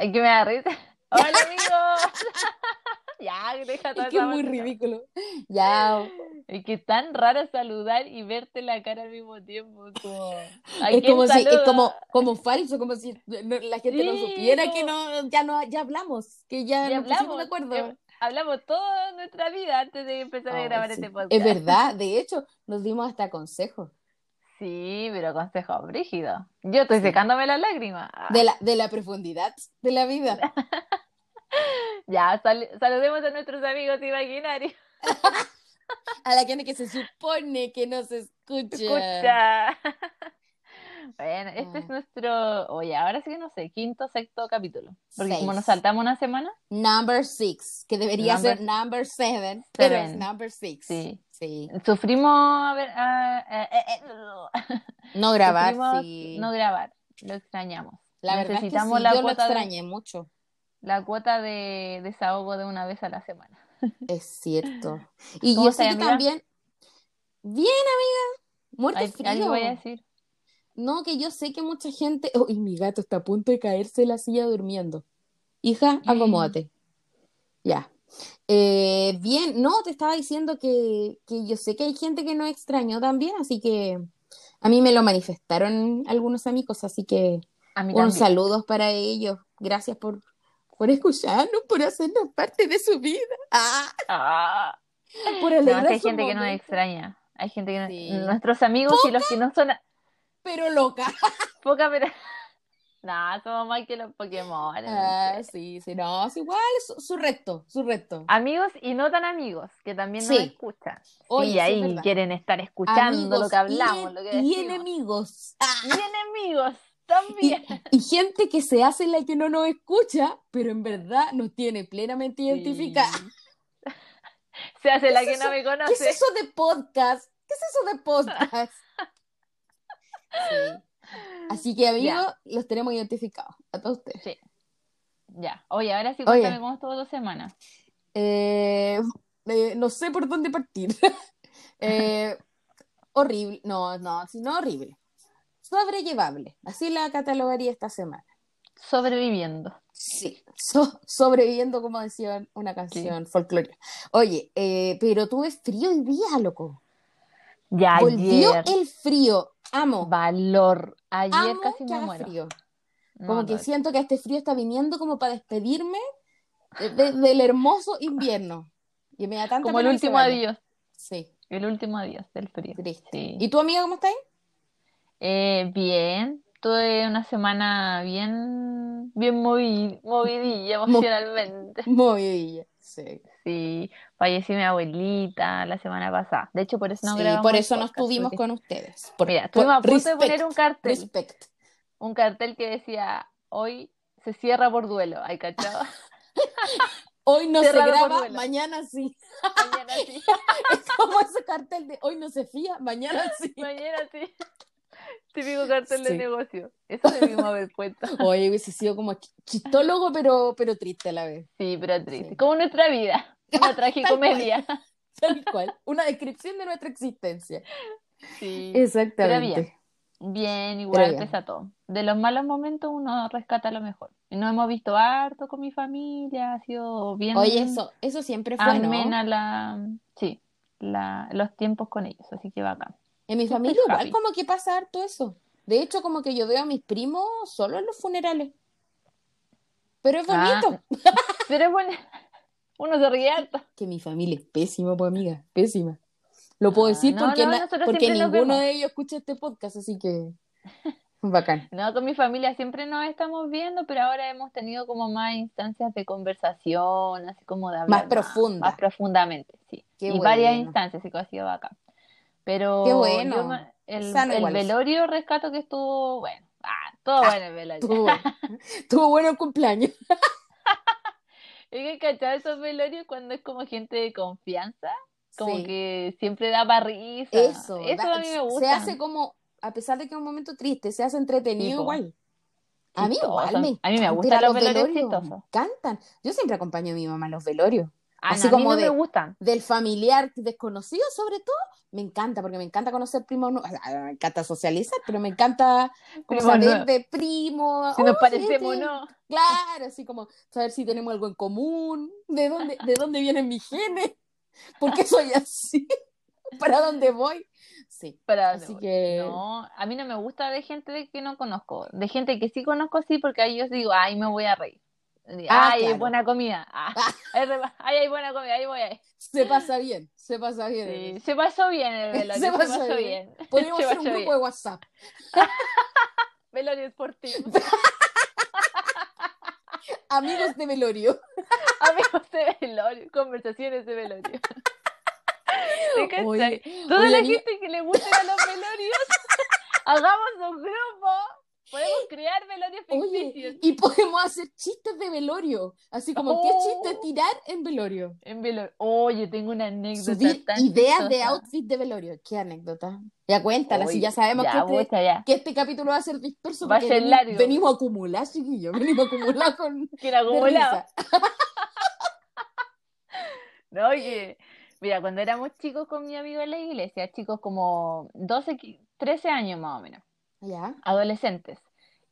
Ay, que me da risa. Hola, amigos. ya, deja toda Es que es muy ridículo. Ya. Es que es tan raro saludar y verte la cara al mismo tiempo. Como, ¿a Es como si, es como, como falso, como si la gente no supiera como- que no, ya no, ya hablamos, que ya, hablamos, de acuerdo. eh, hablamos toda nuestra vida antes de empezar a grabar sí. este podcast. Es verdad, de hecho, nos dimos hasta consejos Sí, pero consejo brígido. Yo estoy secándome las lágrimas. Ah, de la, de la profundidad de la vida. Ya, sal- saludemos a nuestros amigos imaginarios. A la gente que se supone que nos escucha. Escucha. Bueno, este Ah. es nuestro, oye, ahora sí que no sé, quinto, sexto capítulo. Porque como nos saltamos una semana, Number six, que debería Number- ser number seven, pero es Seven. number six. sí. Sí. Sufrimos a ver, ah, eh, eh, eh, No grabar, sufrimos sí. no grabar. Lo extrañamos. La verdad es que necesitamos sí, la yo lo cuota de- extrañé mucho. La cuota de desahogo de una vez a la semana. Es cierto. Y ¿Cómo yo sé que amiga? también. Bien, amiga. Muerte Ay, algo voy a frío. decir. No, que yo sé que mucha gente. Oh, y mi gato está a punto de caerse de la silla durmiendo. Hija, acomódate. Ya. Eh, bien, no, te estaba diciendo que, que yo sé que hay gente que no extrañó también, así que a mí me lo manifestaron algunos amigos, así que A mí un también. saludos para ellos. Gracias por, por escucharnos, por hacernos parte de su vida. Ah, Ah. por No, es alegrar que hay gente que nos extraña. Hay gente que no-. Nuestros amigos y los que no son Pero loca. poca, pero. No, somos más que los Pokémon. Ah, sí, sí, no, es igual, su, su recto, su recto. Amigos y no tan amigos, que también nos Sí. escuchan. Oye, sí, es ahí quieren estar escuchando lo que hablamos, y, lo que y decimos. enemigos. Ah, Y enemigos también. y gente que se hace la que no nos escucha, pero en verdad nos tiene plenamente identificada. Sí. Se hace la ¿Qué que no me ¿Qué conoce. es eso de podcast? ¿Qué es eso de podcast? Sí. Así que, amigos, los tenemos identificados a todos ustedes. Ya. Oye, ahora sí, Oye. cuéntame cómo estuvo tu semana. Eh, eh, no sé por dónde partir. Eh, horrible, no, no, no horrible. Sobrellevable, así la catalogaría esta semana. Sobreviviendo. Sí, so- sobreviviendo, como decía una canción folclórica. Oye, eh, pero tuve frío hoy día, loco. Ya Volvió ayer. el frío. Amo. Valor. Ayer Amo casi que me muero. frío. No, Como que no. siento que este frío está viniendo como para despedirme de- de- del hermoso invierno. Y me da tanta Como el último adiós. Sí, El último adiós del frío. triste. Sí. ¿Y tu amiga cómo está ahí? Eh, bien. Tuve una semana bien, bien movi- movidilla emocionalmente. Movidilla. Sí. Sí, falleció mi abuelita la semana pasada. De hecho, por eso no Sí, grabamos por eso no podcast, estuvimos porque- con ustedes. Por- Mira, estuvimos a punto de respect, poner un cartel. respect. Un cartel que decía, hoy se cierra por duelo. ¿Hay cachado? Hoy no se graba, mañana sí. Mañana sí. Es como ese cartel de hoy no se fía, mañana sí. Mañana sí. Típico cartel de negocio. Eso debimos haber puesto. Oye, hubiese sido como ch- chistólogo, pero, pero triste a la vez. Sí, pero triste. Sí. Como nuestra vida. Una tragicomedia. Tal cual. Una descripción de nuestra existencia. Sí. Exactamente. Bien, igual bien. pesa todo. De los malos momentos uno rescata lo mejor. Y nos hemos visto harto con mi familia, ha sido bien Oye, eso, eso siempre fue, ¿no? amena la, sí, la, los tiempos con ellos, así que bacán. En mi familia igual happy. como que pasa harto eso. De hecho, como que yo veo a mis primos solo en los funerales. Pero es Ah, bonito. Pero es bueno, uno se ríe harto. Que mi familia es pésima, pues amiga, pésima. Lo puedo Ah, decir no, porque, no, porque ninguno de ellos escucha este podcast, así que bacán. No, con mi familia siempre nos estamos viendo, pero ahora hemos tenido como más instancias de conversación, así como de hablar profunda. más profundamente, sí. Qué y varias instancias, así que ha sido bacán. Pero Qué bueno. yo el, velorio rescato que estuvo bueno. Ah, todo bueno el velorio. Tuvo, tuvo bueno el cumpleaños. Es que cachado esos velorios cuando es como gente de confianza, como Sí. que siempre da para risa. Eso, Eso da- a mí me se gusta. hace como, a pesar de que es un momento triste, se hace entretenido Sí, igual. A mí igual me A mí me gustan los los velorios velorios, me encantan. Yo siempre acompaño a mi mamá a los velorios. Así no, a mí como no de- me gustan. del familiar desconocido, sobre todo, me encanta, porque me encanta conocer primos, nu- o sea, me encanta socializar, pero me encanta como saber de primos. Si nos oh, parecemos o este- no. Claro, así como saber si tenemos algo en común, de dónde, de dónde vienen mis genes, por qué soy así, para dónde voy. Sí, Para, así que No, a mí no me gusta de gente que no conozco. De gente que sí conozco, sí, porque ahí yo digo, ay, me voy a reír. Ay, Ah, claro. buena comida. Ah, ay, ay, hay buena comida, ahí voy. Ahí. se pasa bien, se pasa bien. Sí, se pasó bien el velorio, Se se pasó pasó, bien. bien. Podríamos hacer un grupo bien. de WhatsApp. Velorio deportivo. Amigos de velorio. Amigos de velorio, conversaciones de velorio. ¿Te? Oye, Toda oye, la mí- gente que le gusten a los velorios, hagamos un grupo. Podemos crear velorios Oye, ficticios. y podemos hacer chistes de velorio. Así como, ¿qué Oh. chiste tirar en velorio? En velorio. Oye, tengo una anécdota Subir tan ideas de outfit de velorio. ¿Qué anécdota? Ya cuéntala, si Oye, ya sabemos ya, que, este, ya. que este capítulo va a ser disperso. Va a ser largo. Venimos a acumular, chiquillos. Venimos a acumular con. Que acumulado. No, oye, mira, cuando éramos chicos con mi amigo en la iglesia, chicos como 12, qui- 13 años más o menos, Ya. adolescentes,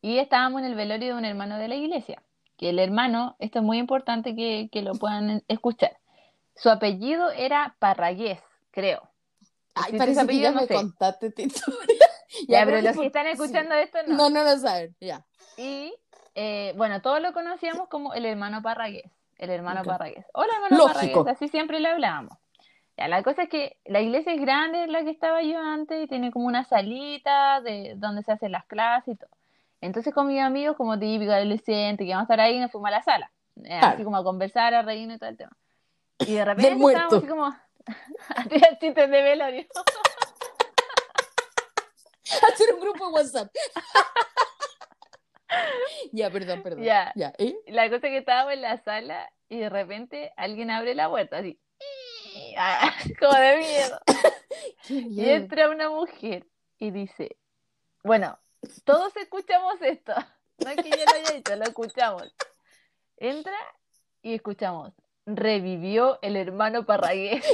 y estábamos en el velorio de un hermano de la iglesia, que el hermano, esto es muy importante que, que lo puedan escuchar, su apellido era Parragués, creo. Ay, Sí, tus parece que apellidos ya no me sé. contaste historia. Ya, pero pero los que están sí. escuchando esto no. No, no lo saben. Ya. Y eh, bueno, todos lo conocíamos como el hermano Parragués. El hermano Ok. Parragués. Hola, hermano Lógico. Parragués. Así siempre le hablábamos. Ya, la cosa es que la iglesia es grande, en la que estaba yo antes, y tiene como una salita de donde se hacen las clases y todo. Entonces con mis amigos, como típico adolescente, que vamos a estar ahí, nos fuimos a la sala. Eh, Claro. Así como a conversar, a reírnos y todo el tema. Y de repente estábamos así como a tirar chistes de velorio. Hacer un grupo de WhatsApp. ya, perdón, perdón. Ya. Ya. ¿eh? La cosa es que estábamos en la sala y de repente alguien abre la puerta así. Como de miedo. Y entra una mujer y dice, bueno, todos escuchamos esto. No es que yo lo haya dicho, lo escuchamos. Entra y escuchamos. Revivió el hermano Parragués.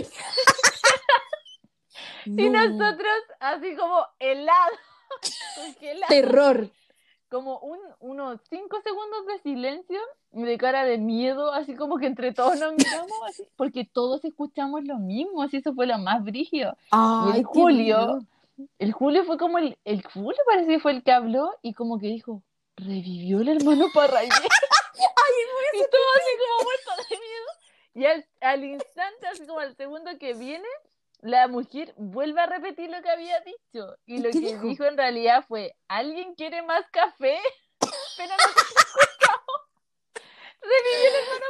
Y No. nosotros así como helado. congelado. Terror. Como un, unos cinco segundos de silencio y de cara de miedo, así como que entre todos nos miramos, así, porque todos escuchamos lo mismo, así eso fue lo más brígido. Ay, el qué Julio. El Julio fue como el, el Julio parece que fue el que habló y como que dijo, revivió el hermano Parragués. y todo así como muerto de miedo. Y al, al instante, así como al segundo que viene, la mujer vuelve a repetir lo que había dicho. Y ¿Y lo que dijo? dijo? en realidad fue, ¿alguien quiere más café? Pero no escuchamos. Revivió el hermano.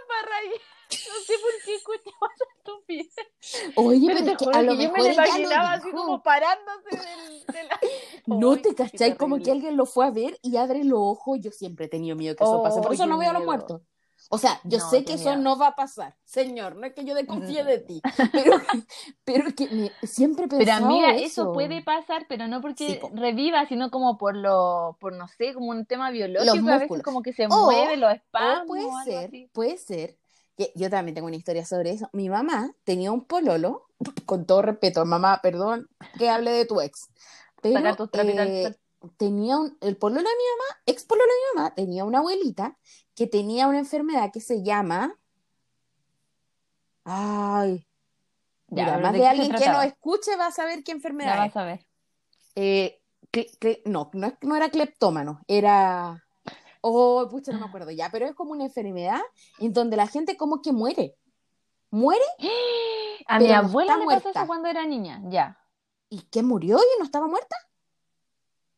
No sé por qué escuchamos esa estupidez. Oye, Pero pero es que juro a lo que yo me imaginaba así como parándose del, de la... No te cachai como que alguien lo fue a ver y abre los ojos. Yo siempre he tenido miedo que eso pase. Por Oh, eso no veo a los muertos. O sea, yo No, sé que eso miedo. no va a pasar. Señor, no es que yo desconfíe de ti. Pero, pero que me- siempre he Pero amiga, eso. eso puede pasar, pero no porque Sí, reviva, sino como por lo, por no sé, como un tema biológico, a veces músculos. como que se O- mueve los espasmos, puede ser, así. puede ser. que yo también tengo una historia sobre eso. Mi mamá tenía un pololo, con todo respeto, mamá, perdón que hable de tu ex. Pero eh, tenía un, el pololo de mi mamá, ex pololo de mi mamá, tenía una abuelita que tenía una enfermedad que se llama. Ay, Ya, mira, pero más ¿de qué alguien que nos escuche va a saber qué enfermedad Ya vas a ver. Eh, no, no, no era cleptómano, era. Oh, pucha, no me acuerdo ya, pero es como una enfermedad en donde la gente como que muere. Muere A mi abuela le pasó eso cuando era niña, ya. y que murió y no estaba muerta.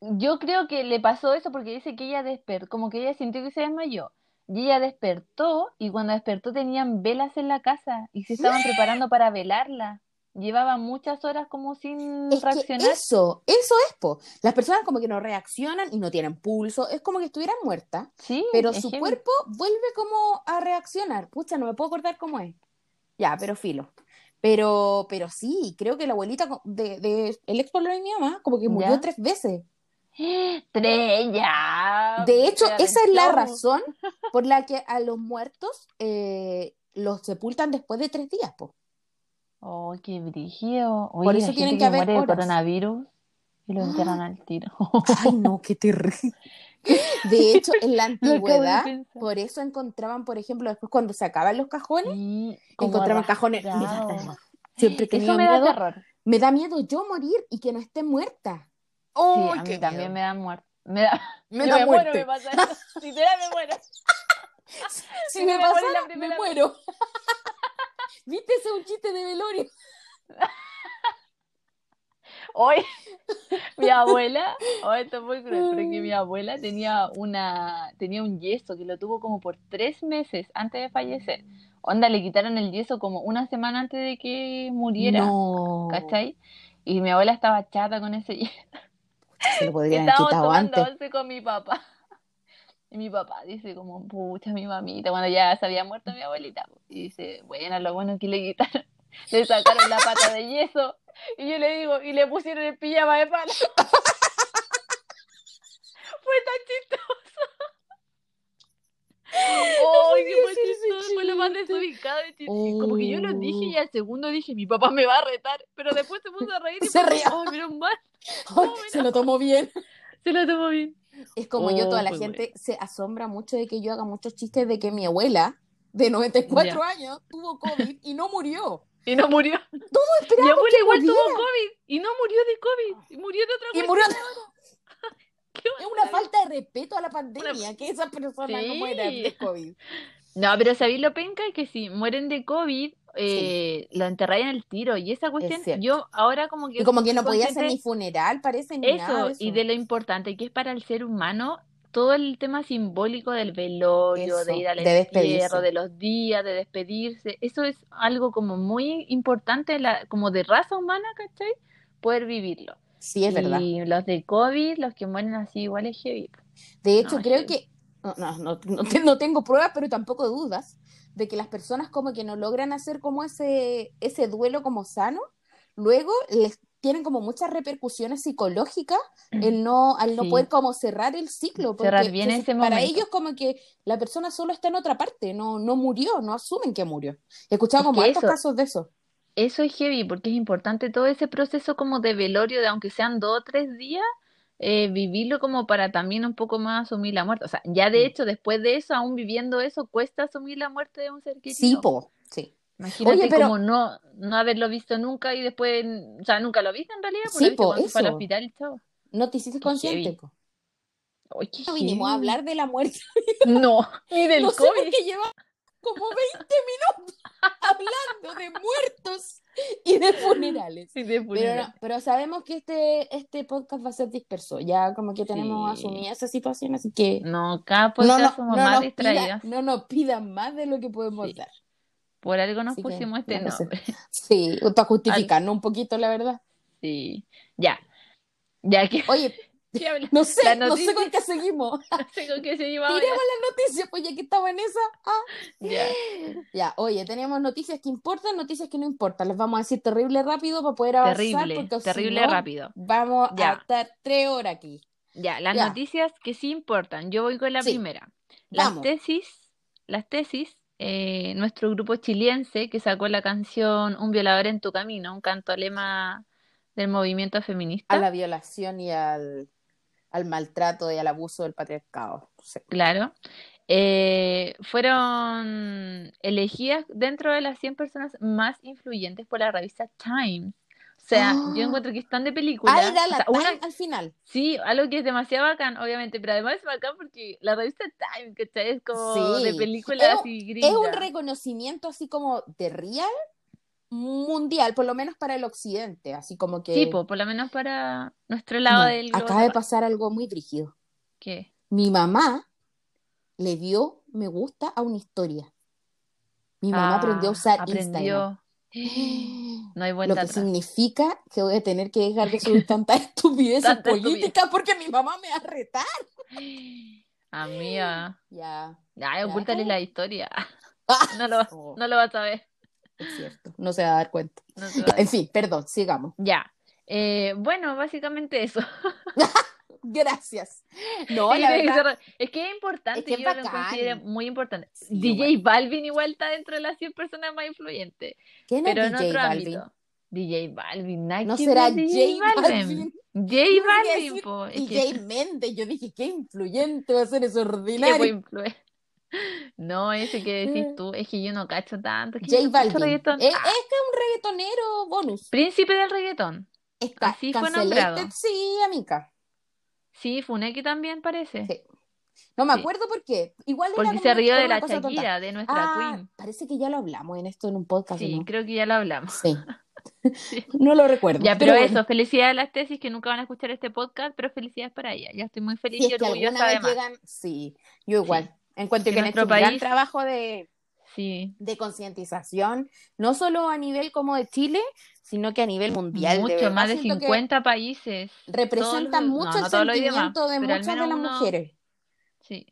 Yo creo que le pasó eso porque dice que ella despertó, como que ella sintió que se desmayó. Y ella despertó y cuando despertó tenían velas en la casa y se estaban preparando para velarla. Llevaba muchas horas como sin Es que reaccionar. eso, eso es, po. Las personas como que no reaccionan y no tienen pulso, es como que estuvieran muertas, Sí, pero su heavy. cuerpo vuelve como a reaccionar. Pucha, no me puedo acordar cómo es. Ya, pero filo. Pero, pero sí, creo que la abuelita de, de el ex de mi mamá como que murió ¿Ya? tres veces. Tres, ya. De hecho, esa es la razón por la que a los muertos eh, los sepultan después de tres días, po. Oh, qué brígido. Oye, Por eso tienen que que haber muere de horas. coronavirus y lo enterran al tiro. Ay, no, qué terrible. De hecho, en la antigüedad, por eso encontraban, por ejemplo, después cuando sacaban los cajones, Sí, encontraban cajones. Me da rasgados. terror. Siempre tenía Eso me da miedo. terror. Me da miedo yo morir y que no esté muerta. Sí, ¡Oh, a mí también miedo! me da muerte. Me da, Me da me muerte. muero, me pasa eso. Literal me muero. Si Si me me pasara, la me primera- muero. ¿Viste ese un chiste de velorio? Hoy, mi abuela, oh, esto es muy cruel, pero que mi abuela tenía una, tenía un yeso que lo tuvo como por tres meses antes de fallecer. Onda, le quitaron el yeso como una semana antes de que muriera, No. ¿cachai? Y mi abuela estaba chata con ese yeso. Se lo podrían haber quitado antes. con mi papá. Y mi papá dice como, pucha, mi mamita, cuando ya se había muerto mi abuelita. Y dice, bueno, lo bueno que le quitaron, le sacaron la pata de yeso. Y yo le digo, y le pusieron el pijama de palo. Fue tan chistoso. ¡Ay, qué fue chistoso! Lo más desubicado de chiste. Como que yo lo dije y Oh. al segundo dije, mi papá me va a retar. Pero después se puso a reír y Se rió. como, ¡ay, menos mal! Ay, se lo tomó bien. Se lo tomó bien. Es como yo, Oh, toda la fue gente se asombra mucho de que yo haga muchos chistes de que mi abuela, de 94 años, tuvo COVID y no murió. Y no murió. Mi Esperábamos abuela igual tuvo muriera. COVID y no murió de COVID, y murió de otra Y cosa. murió. Qué Es una falta de respeto a la pandemia que esas personas no mueran de COVID. No, pero ¿sabéis lo penca? Que si mueren de COVID, eh, lo enterráis en el tiro. Y esa cuestión, yo ahora como que... Y como que no podía hacer ni funeral, parece, ni eso, nada eso. y de lo importante que es para el ser humano todo el tema simbólico del velorio, Eso, de ir al de entierro, de los días, de despedirse, eso es algo como muy importante, la, como de raza humana, ¿cachai? Poder vivirlo. Sí, es verdad. Y los de COVID, los que mueren así, igual es heavy. De hecho, No, creo heavy. que, no, no, no, no te- no tengo pruebas, pero tampoco dudas, de que las personas como que no logran hacer como ese, ese duelo como sano, luego les tienen como muchas repercusiones psicológicas el no, al no Sí. poder como cerrar el ciclo, porque Cerrar bien se- ese para momento. ellos como que la persona solo está en otra parte, no, no murió, no asumen que murió. He escuchado Es como eso- casos de eso. Eso es heavy porque es importante todo ese proceso como de velorio, de aunque sean dos o tres días, eh, vivirlo como para también un poco más asumir la muerte. O sea, ya de hecho, después de eso, aún viviendo eso, cuesta asumir la muerte de un ser querido. Sí, po, sí. Imagínate Oye, pero- como no, no haberlo visto nunca y después, o sea, nunca lo viste en realidad, Sí, porque viste po, eso. hospital y. No te hiciste consciente, po. Qué No vinimos a hablar de la muerte. No, ni del no sé por COVID. qué lleva como 20 minutos hablando de muertos y de funerales. Sí, de Pero, funeral. no, pero sabemos que este, este podcast va a ser disperso. Ya como que tenemos Sí. asumida esa situación, así que No, cada podcast no, somos no más nos distraídas. pida- no nos pidan más de lo que podemos Sí. dar. Por algo nos Así que, pusimos este sé. nombre. Sí, para justificarnos un poquito, la verdad. Sí, ya. Ya que Oye. No sé, no sé con qué seguimos. No sé con qué seguimos ahora. Tiremos las noticias, pues ya que estamos en esa. ah. Ya. Ya, oye, tenemos noticias que importan, noticias que no importan. Les vamos a decir terrible rápido para poder avanzar. Terrible, porque si terrible no, rápido. Vamos Ya. a estar tres horas aquí. Ya, las Ya. noticias que sí importan. Yo voy con la Sí. primera. Las Vamos. tesis, las tesis, eh, nuestro grupo chiliense que sacó la canción Un violador en tu camino, un canto lema del movimiento feminista. A la violación y al, al maltrato y al abuso del patriarcado. Sí. Claro. Eh, fueron elegidas dentro de las 100 personas más influyentes por la revista Time. O sea, Ah. yo encuentro que están de película. Ah, era O la una- Time al final. Sí, algo que es demasiado bacán, obviamente, pero además es bacán porque la revista Time, ¿cachai? Es como Sí. de películas Es un- así Es gringas. un reconocimiento así como de real mundial, por lo menos para el occidente, así como que... Sí, po, por lo menos para nuestro lado No, del acaba de pasar algo muy brígido. ¿Qué? Mi mamá le dio me gusta a una historia. Mi mamá Ah, aprendió a usar Instagram. aprendió. No hay vuelta Lo que atrás. significa que voy a tener que dejar de subir tantas estupideces políticas porque mi mamá me va a retar. Amiga. Ya. Ay, Ya, ocúltale la historia. Ah, No lo, Oh. no lo vas a ver. Es cierto, no se va a dar cuenta. No se va a En fin, perdón, sigamos. Ya. Eh, bueno, básicamente eso. Gracias. No, la verdad, es que es importante, Es que es yo lo bacán. considero muy importante. Sí, DJ. Balvin igual está dentro de las 100 personas más influyentes, ¿quién pero es en DJ otro Balvin? ámbito. DJ Balvin, nada ¿No será ver J Balvin? J Balvin, decir po, es Y Méndez, yo dije, qué influyente va a ser qué ordinario. buen influen- No, ese que decís tú, es que yo no cacho tanto. es que J no reggaetón. Es, Ah, es que es un reggaetonero bonus. Príncipe del reggaetón. Está Así fue nombrado. sí, amiga. Sí, Funeki también parece. Sí. No me Sí. acuerdo por qué. Igual era Porque se rió de la tonta. Shakira, de nuestra Ah, queen. parece que ya lo hablamos en esto en un podcast, Sí, ¿no? creo que ya lo hablamos. Sí. No lo recuerdo. Ya, pero, eso, felicidades a las tesis que nunca van a escuchar este podcast, pero felicidades para ella. Ya estoy muy feliz si y orgullosa además. llegan, sí, yo igual. Encuentro Que hecho nuestro un gran país- trabajo de, Sí, de concientización, no solo a nivel como de Chile, sino que a nivel mundial. de mucho, verdad más de siento que 50 países. Los- mucho no, el no sentimiento de pero al muchas de las uno- mujeres. Sí.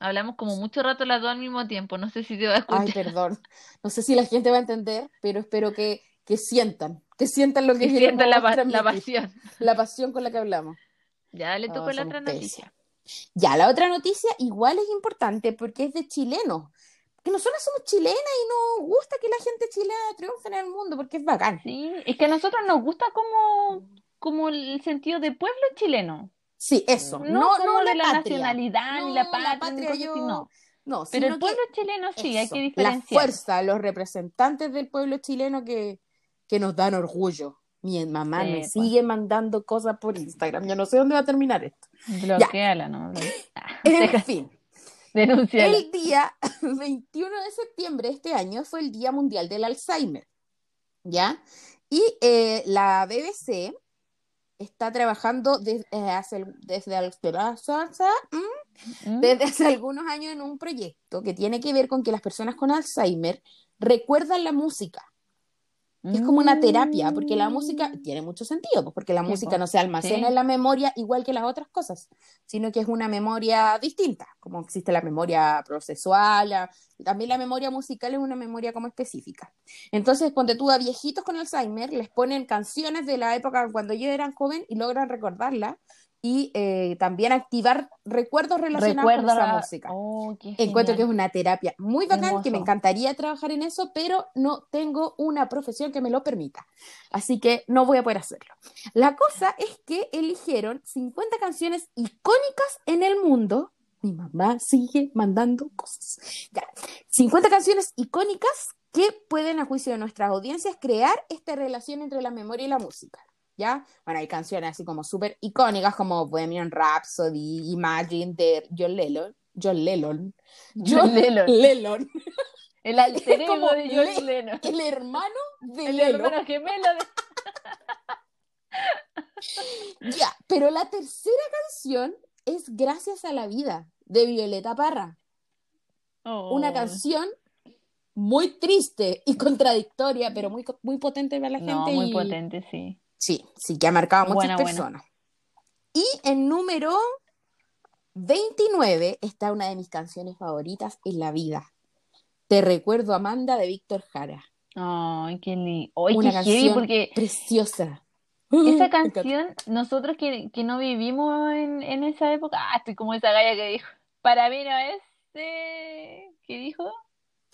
Hablamos como mucho rato las dos al mismo tiempo, no sé si te va a escuchar. Ay, perdón. No sé si la gente va a entender, pero espero que, que sientan, que sientan lo que Que sientan la, pasión. la pasión con la que hablamos. Ya, tú Oh, con la otra noticia. Ya, la otra noticia igual es importante porque es de chilenos. Que nosotros somos chilenas y nos gusta que la gente chilena triunfe en el mundo porque es bacán. Sí, es que a nosotros nos gusta como, como el sentido de pueblo chileno. Sí, eso. No, No, como no de la la nacionalidad No, ni la la patria, ni patria yo- así, no. No, Pero el pueblo chileno sí, hay eso, que la diferenciar. fuerza, los representantes del pueblo chileno que, que nos dan orgullo. Mi mamá Sí, me pues. sigue mandando cosas por Instagram. Yo no sé dónde va a terminar esto. Bloqueala, ¿no? Ah, En fin, Denúnciala. el día 21 de septiembre de este año fue el Día Mundial del Alzheimer. ¿Ya? Y eh, la BBC está trabajando desde, hace, desde, al- ¿Mm? desde hace algunos años en un proyecto que tiene que ver con que las personas con Alzheimer recuerdan la música. Es como una terapia, porque la música tiene mucho sentido, pues, porque la Mm. Sí, música no se almacena sí. en la memoria igual que las otras cosas, sino que es una memoria distinta, como existe la memoria procesual, la- también la memoria musical es una memoria como específica. Entonces, cuando tú a viejitos con Alzheimer les ponen canciones de la época cuando ellos eran joven y logran recordarla y eh, también activar recuerdos relacionados con esa la- música. Oh, Encuentro que es una terapia muy bacán, Hermoso. que me encantaría trabajar en eso, pero no tengo una profesión que me lo permita. Así que no voy a poder hacerlo. La cosa es que eligieron 50 canciones icónicas en el mundo. Mi mamá sigue mandando cosas. Ya. 50 canciones icónicas que pueden, a juicio de nuestras audiencias, crear esta relación entre la memoria y la música. ¿Ya? Bueno, hay canciones así como súper icónicas como Bohemian Rhapsody, Imagine de John Lennon. John Lennon. John Lennon. Lennon. El alter ego como de John Le- Lennon. El hermano de El Lennon. hermano gemelo de... Ya, pero la tercera canción es Gracias a la vida de Violeta Parra. Una Oh. canción muy triste y contradictoria, pero muy, muy potente para la gente. No, muy y- potente, sí. Sí, sí, que ha marcado a muchas Buena, buena. personas. Y en número 29 está una de mis canciones favoritas en la vida. Te recuerdo, Amanda, de Víctor Jara. Ay, qué lindo. Ay, Una qué canción porque Preciosa. esa canción, nosotros que, que no vivimos en, en esa época, ah, estoy como esa galla que dijo, para mí no es, eh, ¿qué dijo?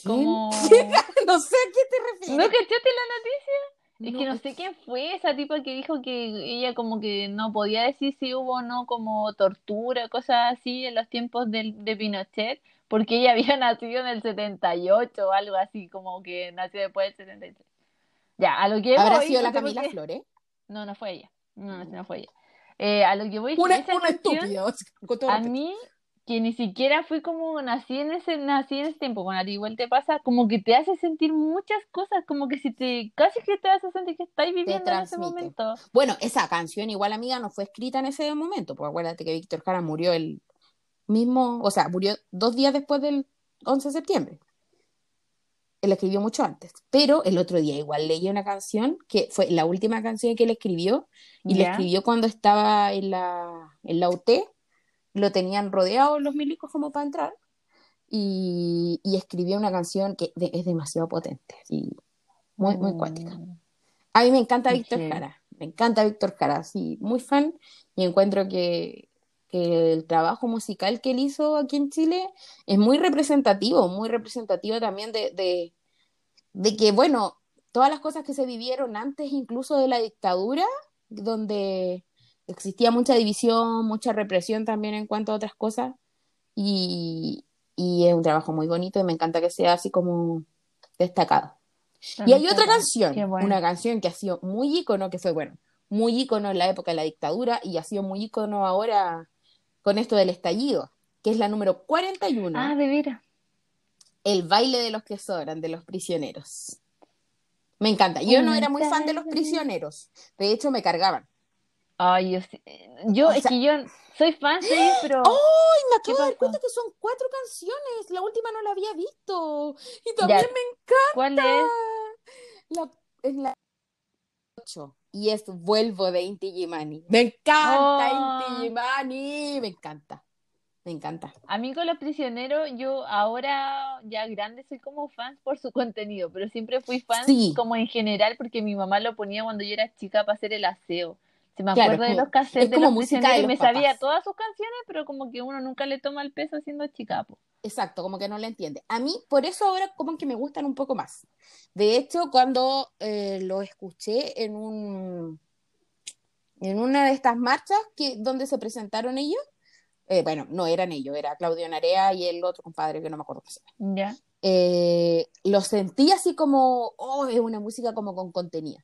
Como... No sé a qué te refieres. ¿No cachaste la noticia? Es que No, no sé quién fue esa tipa que dijo que ella como que no podía decir si hubo o no como tortura, cosas así en los tiempos del, de Pinochet, porque ella había nacido en el 78 o algo así, como que nació después del 73. Ya, a lo que ¿Habrá voy, sido no la Camila qué- Flores? No, no fue ella. No, no, no fue ella. Eh, a lo que voy que Una, una canción, estúpida. con todo a mí, que ni siquiera fui como nací en ese, nací en ese tiempo, con a ti igual te pasa, como que te hace sentir muchas cosas, como que si te, casi que te hace sentir que estás viviendo en ese momento. Bueno, esa canción igual, amiga, no fue escrita en ese momento, porque acuérdate que Víctor Jara murió el mismo, o sea, murió dos días después del 11 de septiembre. Él escribió mucho antes, pero el otro día igual leí una canción que fue la última canción que él escribió y la ¿Ya? escribió cuando estaba en la, en la UT, lo tenían rodeado los milicos como para entrar y, y escribió una canción que de- es demasiado potente y muy, muy. Mm. A mí me encanta Víctor. Jara. Me encanta Víctor Jara, sí, muy fan. Y encuentro que, que el trabajo musical que él hizo aquí en Chile es muy representativo, muy representativo también de, de, de que, bueno, todas las cosas que se vivieron antes incluso de la dictadura, donde existía mucha división, mucha represión también en cuanto a otras cosas, y, y es un trabajo muy bonito y me encanta que sea así como destacado. Y hay otra canción, bueno. una canción que ha sido muy ícono, que fue, bueno, muy ícono en la época de la dictadura y ha sido muy ícono ahora con esto del estallido, que es la número 41, Ah, de veras. El baile de los que sobran, de los prisioneros. Me encanta. Yo no era muy fan de los prisioneros, de hecho me cargaban. Ay, yo, sí- yo O es que yo soy fan, sí, pero ¡Ay! Me ¿Qué acabo de dar cuenta que son cuatro canciones. La última no la había visto. Y también Ya. me ¿cuál es? encanta. La, es la 8. Y es Vuelvo de Inti Gimani. Me encanta Oh. Inti Gimani. Me encanta. Me encanta. A mí con los prisioneros, yo ahora ya grande soy como fan por su contenido, pero siempre fui fan Sí. como en general porque mi mamá lo ponía cuando yo era chica para hacer el aseo. Se me Claro, acuerdo de los cassettes es de los música de los me sabía todas sus canciones, pero como que uno nunca le toma el peso siendo chica, po. Exacto, como que no le entiende. A mí, por eso ahora como que me gustan un poco más. De hecho, cuando eh, lo escuché en un en una de estas marchas que, donde se presentaron ellos, eh, bueno, no eran ellos, era Claudio Narea y el otro compadre que no me acuerdo cómo se llama. Ya. Eh, lo sentí así como, oh, es una música como con contenido.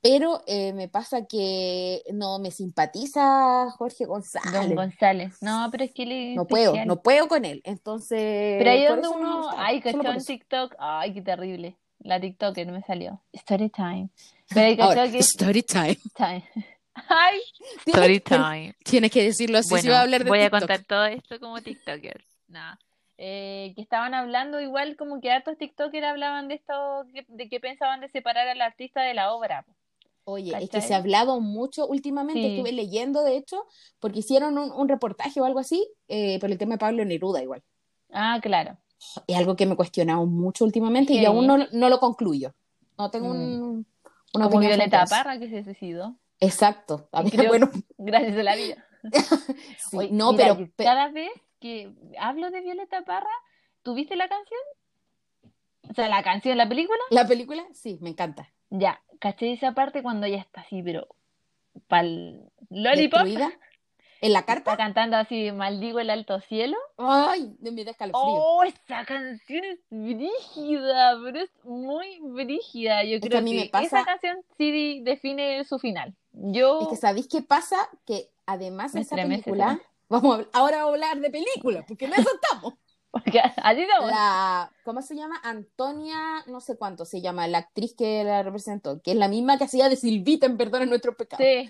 Pero eh, me pasa que no me simpatiza Jorge Don González. González. No, pero es que él es No puedo, especial. no puedo con él. Entonces, Pero ahí donde no uno, ay, cachó en. TikTok, ay, qué terrible. La TikToker no me salió. Story time. Pero ahí Ahora, cachó que story time. time. Ay, tien- time. tienes que decirlo así si Bueno, va a hablar de voy a TikTok. contar todo esto como TikToker. nada. Eh, que estaban hablando igual como que hartos TikTokers hablaban de esto, de que pensaban de separar al artista de la obra. Oye, es que ¿Cachai? se ha hablado mucho últimamente, Sí. estuve leyendo de hecho, porque hicieron un, un reportaje o algo así eh, por el tema de Pablo Neruda igual. Ah, claro. Es algo que me he cuestionado mucho últimamente y aún no, no lo concluyo. No tengo un, una Como Violeta. Parra que se suicidó. Exacto. A mí, Creo- bueno, Gracias a la vida. sí, Oye, no, mira, pero, cada vez que hablo de Violeta Parra, ¿tuviste la canción? O sea, la canción, la película. la película, sí, me encanta. Ya, caché esa parte cuando ella está así, pero pal lollipop. Destruida. En la Está carpa, cantando así, maldigo el alto cielo. ay, me da escalofrío. Oh, esa canción es brígida, pero es muy brígida. Yo que creo a mí que me pasa- esa canción sí define su final. Yo Es que ¿sabéis qué pasa? Que además de Me esa película. Vamos a, ahora vamos a hablar de películas, porque en eso estamos. porque así estamos. La, ¿cómo se llama? Antonia, no sé cuánto se llama, la actriz que la representó, que es la misma que hacía de Silvita en Perdona Nuestros Pecados. Sí,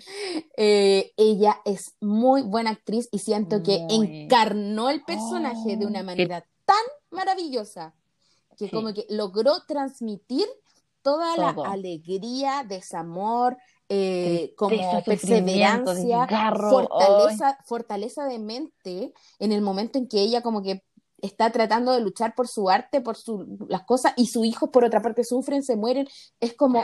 Eh, ella es muy buena actriz y siento que Muy. encarnó el personaje de una Oh, manera tan maravillosa que Sí. como que logró transmitir toda Todo. la alegría, desamor, eh, como perseverancia, fortaleza, fortaleza de mente en el momento en que ella como que está tratando de luchar por su arte, por su, las cosas, y sus hijos por otra parte sufren, se mueren, es como,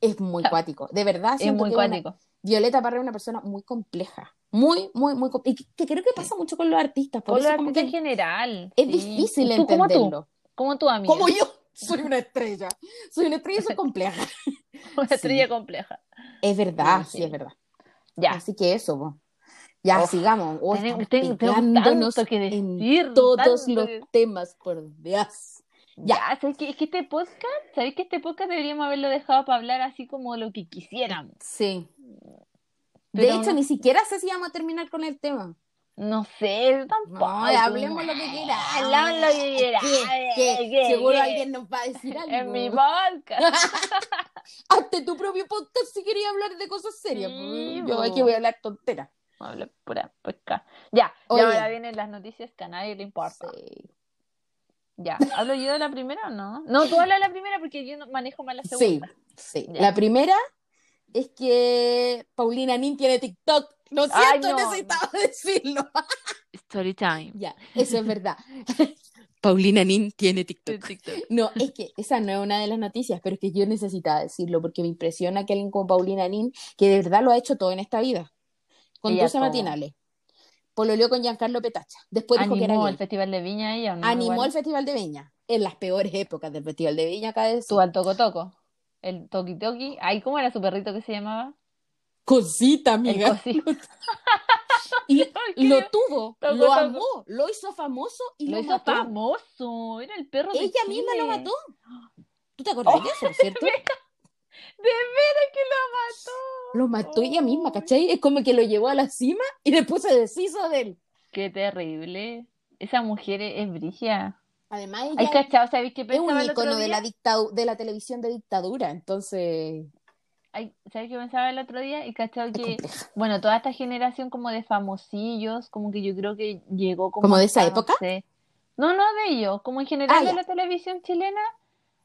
es muy cuático, de verdad. es muy una- cuático. Violeta Parra es una persona muy compleja, muy, muy, muy compleja, y que, que creo que pasa mucho con los artistas, por Con los artistas en general. es sí. difícil Tú, como tú, entenderlo. como tú, amiga. Como yo, soy una estrella, soy una estrella y soy compleja. Una Sí. estrella compleja. Es verdad, Sí, es verdad. Ya. Así que eso, ya sigamos. Oh, tengo- tengo tanto que en decir, todos tanto los que- temas, por Dios. Ya, ¿sabes qué? Es que este podcast, ¿sabes que este podcast deberíamos haberlo dejado para hablar así como lo que quisiéramos? Sí. De hecho, ni siquiera sé si vamos a terminar con el tema. No sé, tampoco. No, hablemos lo que quieras. Hablamos lo que quieras. Seguro ¿Qué? alguien nos va a decir algo. En mi podcast. Hazte tu propio podcast si querías hablar de cosas serias. Sí. Yo aquí voy a hablar tonteras. Habla pura pesca. Ya, Oye. ya ahora vienen las noticias que a nadie le importa. Sí. Ya, ¿hablo yo de la primera o no? No, tú hablas de la primera porque yo manejo más la Sí, segunda. sí. Ya. La primera es que Paulina Nin tiene TikTok. Lo Ay, siento, no. necesitaba decirlo. Story time. Ya, eso es verdad. Paulina Nin tiene TikTok. TikTok. No, es que esa no es una de las noticias, pero es que yo necesitaba decirlo porque me impresiona que alguien como Paulina Nin, que de verdad lo ha hecho todo en esta vida, conduce todo. matinales, pololeó con Giancarlo Petacha, después dijo que era Animó el Festival de Viña ella, ¿o no? Animó Igual. el Festival de Viña, en las peores épocas del Festival de Viña, acá de decir. Tú al Toco Toco. El Toki Toki. Ay, ¿cómo era su perrito que se llamaba? Cosita, amiga. Y lo tuvo, Toco, lo toco. amó, lo hizo famoso y Lo lo, hizo mató. famoso. Era el perro de Ella misma lo mató. ¿Tú te acordás Oh, de eso, cierto? De veras que lo mató. Lo mató ella misma, Ay, ¿cachai? Es como que lo llevó a la cima y después se deshizo de él. Qué terrible. Esa mujer es, brígida. Además, Ay, ella cachado, ¿sabéis qué es un icono de la, de la televisión de dictadura, entonces Ay, ¿sabéis qué pensaba el otro día? Y cachado es que, bueno, toda esta generación como de famosillos, como que yo creo que llegó como ¿Como de esa hasta, no época? sé. No, no de ellos, como en general Ah, de ya. la televisión chilena,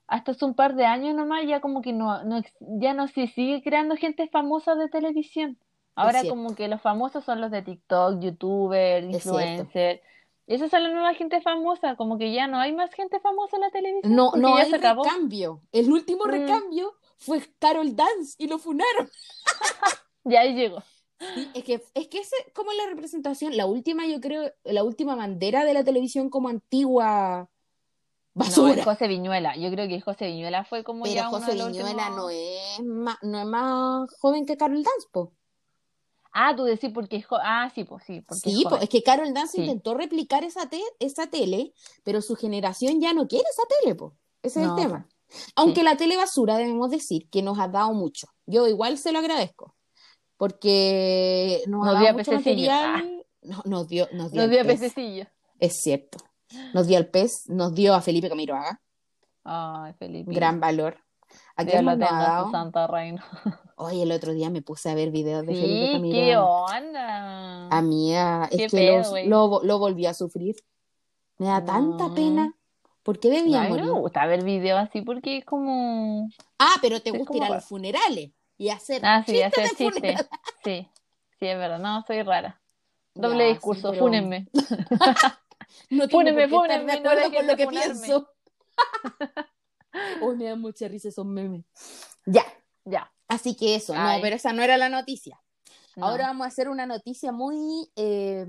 hasta hace un par de años nomás ya como que no, no ya no se sigue creando gente famosa de televisión. Ahora como que los famosos son los de TikTok, youtuber, Es influencer. Esas son las nuevas gente famosa, como que ya no hay más gente famosa en la televisión, No, no ya hay se acabó. recambio. El último Mm. recambio fue Carol Dance y lo funaron. Ya ahí llegó. Sí, es que es que esa es como la representación, la última, yo creo, la última bandera de la televisión como antigua No, basura. es José Viñuela. Yo creo que José Viñuela fue como Pero ya uno José de los Viñuela últimos- no es más, no es más joven que Carol Dance, po. Ah, tú decís porque es Ah, sí, pues sí, porque Sí, es po, es que Carol Dance Sí. intentó replicar esa, te- esa tele, pero su generación ya no quiere esa tele, po. Ese es el tema. Aunque Sí. la tele basura, debemos decir, que nos ha dado mucho. Yo igual se lo agradezco, porque nos, Nos ha dio dado mucho pececillo. material. No, nos dio, nos dio Nos dio pez, pececillo. es cierto. Nos dio al pez, nos dio a Felipe Camiroaga, Ay, Felipe. gran valor. ¿A Dios lo más nos ha tenga santa reina. Oye, el otro día me puse a ver videos de Felipe Sí, qué Camiroaga. onda. Amiga, es Qué que pedo, güey. lo, lo volví a sufrir. Me da tanta No. pena. ¿Por qué debía a mí no me gusta ver videos así porque es como. Ah, pero te Es gusta ir a los funerales y hacer Ah, sí, chistes hacer chistes. Sí, sí, es verdad. No, soy rara. Doble Ya, sí, discurso, pero fúnenme. No Fúnenme, fúnenme, de no acuerdo con lo que funarme. pienso. Hoy me dan mucha risa esos memes. Ya, Ya. así que eso. No, pero esa no era la noticia. no. Ahora vamos a hacer una noticia muy... eh,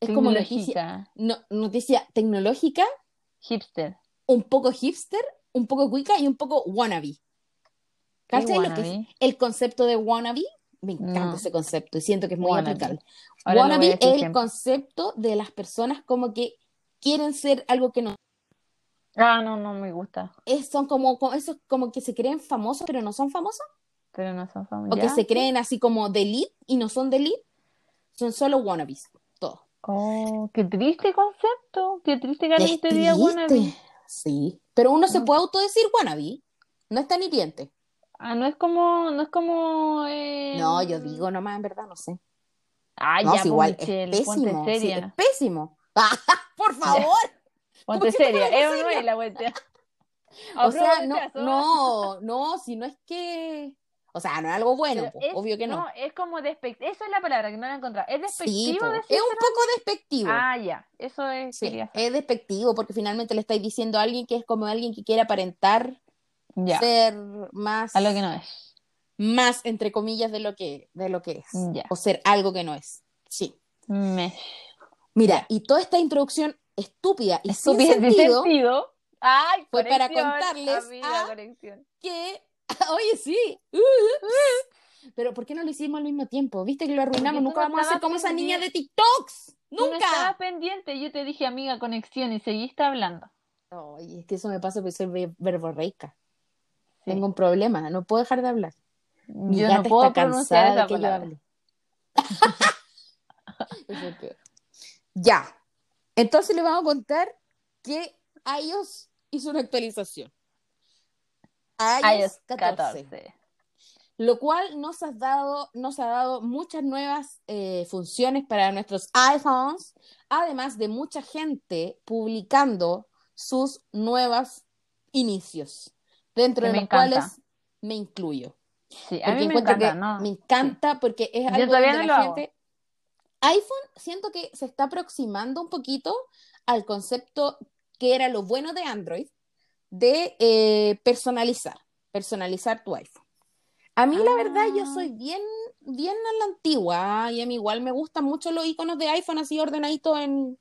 es como noticia, no, noticia tecnológica, Hipster. un poco hipster, un poco cuica y un poco wannabe. ¿Qué ¿Cachai lo que es el concepto de wannabe? Me encanta No. ese concepto y siento que es muy Wannabe. aplicable. Ahora wannabe es el concepto de las personas como que quieren ser algo que no Ah, no, no me gusta. es, son como, como esos como que se creen famosos pero no son famosos Pero no son o familiares. que se creen así como de elite y no son de elite son solo wannabes Oh, qué triste concepto. Qué triste que alguien es te diga wannabe. sí pero uno se No. puede autodecir wannabe no está ni piente Ah, no es como, no es como. eh, no yo digo nomás en verdad no sé Ah, no ya, si po, igual Michelle, es ponte pésimo sí, es pésimo por favor Ponte ¿Por qué me seria. Es es la cuestión. o sea no rechazo. no no si no es que o sea no es algo bueno Pero po, es- obvio que no, es como despectivo. Eso es la palabra que no la he encontrado. Es sí despectivo decir. es un poco despectivo Ah, ya. Eso es. Sí, es despectivo porque finalmente le estáis diciendo a alguien que es como alguien que quiere aparentar Ya. ser más, A lo que no es. más entre comillas de lo que, de lo que es, Ya. o ser algo que no es. Sí. Me. Mira, Ya. y toda esta introducción estúpida y Estúpido sin sentido, sentido. Ay, Fue para contarles amiga, a- conexión. que, oye, sí, pero ¿por qué no lo hicimos al mismo tiempo? ¿Viste que lo arruinamos? Nunca vamos a ser como esa niña de. TikToks. No Nunca. pendiente. Yo te dije, amiga, conexión y seguiste hablando. Oye, es que eso me pasa porque soy ver- verborreica. Sí. Tengo un problema, no puedo dejar de hablar. Mi Yo no puedo pronunciar cansada de esa que yo palabra. hable. Es peor. ya. Entonces le vamos a contar que iOS hizo una actualización. IOS iOS 14, 14. Lo cual nos ha dado, nos ha dado muchas nuevas eh, funciones para nuestros iPhones, además de mucha gente publicando sus nuevos inicios, dentro Que de los encanta. cuales me incluyo. Sí, a mí me encanta, que ¿no? me encanta porque es algo no la gente iPhone siento que se está aproximando un poquito al concepto que era lo bueno de Android, de eh, personalizar, personalizar tu iPhone. A mí, la verdad, yo Ah. soy bien, bien a la antigua, ¿ah? y a mí igual me gustan mucho los iconos de iPhone así ordenaditos en,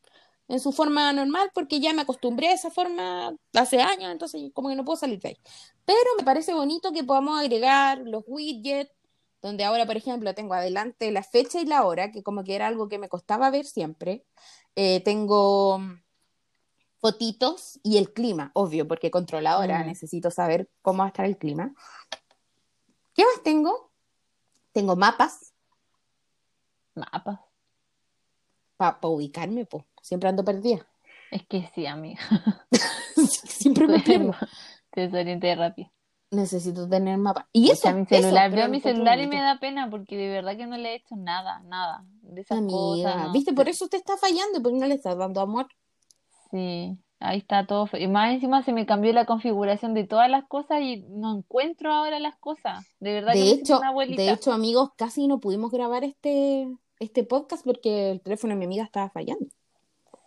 en su forma normal, porque ya me acostumbré a esa forma hace años, entonces como que no puedo salir de ahí. Pero me parece bonito que podamos agregar los widgets, donde ahora, por ejemplo, tengo adelante la fecha y la hora, que como que era algo que me costaba ver siempre. Eh, tengo fotitos y el clima, obvio, porque controladora Mm. necesito saber cómo va a estar el clima. ¿Qué más tengo? Tengo mapas Mapas. para ubicarme, pues. Siempre ando perdida. Es que sí, amiga. Siempre me pierdo. Te desorienté rápido. Necesito tener mapas. Y eso, Pucha, mi eso, celular, pero veo mi celular y me da pena porque de verdad que no le he hecho nada, nada de esas Amiga, cosas. no. ¿viste? Por eso te está fallando, porque no le estás dando amor. Sí, ahí está todo. fe- Y más encima se me cambió la configuración de todas las cosas y no encuentro ahora las cosas. De verdad que De me siento hecho, una abuelita. de hecho, amigos, casi no pudimos grabar este, este podcast porque el teléfono de mi amiga estaba fallando.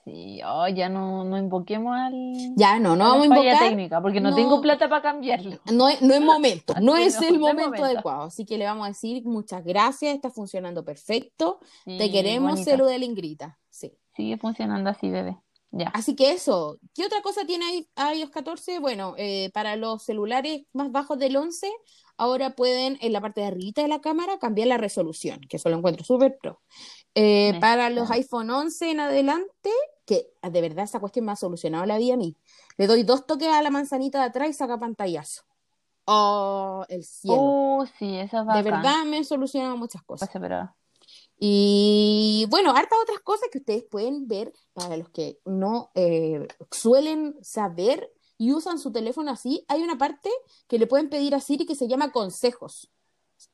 Sí, oh, ya no, no invoquemos al, Ya, no, no a la vamos a falla invocar. técnica porque no, no. tengo plata para cambiarlo. No es, no es momento, no Así es no, el no es momento momento. adecuado. Así que le vamos a decir muchas gracias, está funcionando perfecto. Te Sí, queremos, bonito. celu de la Ingrita. Sí. Sigue funcionando así, bebé. Ya. Así que eso, ¿qué otra cosa tiene iOS 14? Bueno, eh, para los celulares más bajos del 11, ahora pueden en la parte de arriba de la cámara cambiar la resolución, que eso lo encuentro súper pro. Eh, para los iPhone 11 en adelante, que de verdad esa cuestión me ha solucionado la vida a mí, le doy dos toques a la manzanita de atrás y saca pantallazo. Oh, el cielo. Oh, sí, eso es de verdad me ha solucionado muchas cosas. Pase, pero- Y bueno, hartas otras cosas que ustedes pueden ver para los que no eh, suelen saber y usan su teléfono así. Hay una parte que le pueden pedir a Siri que se llama consejos.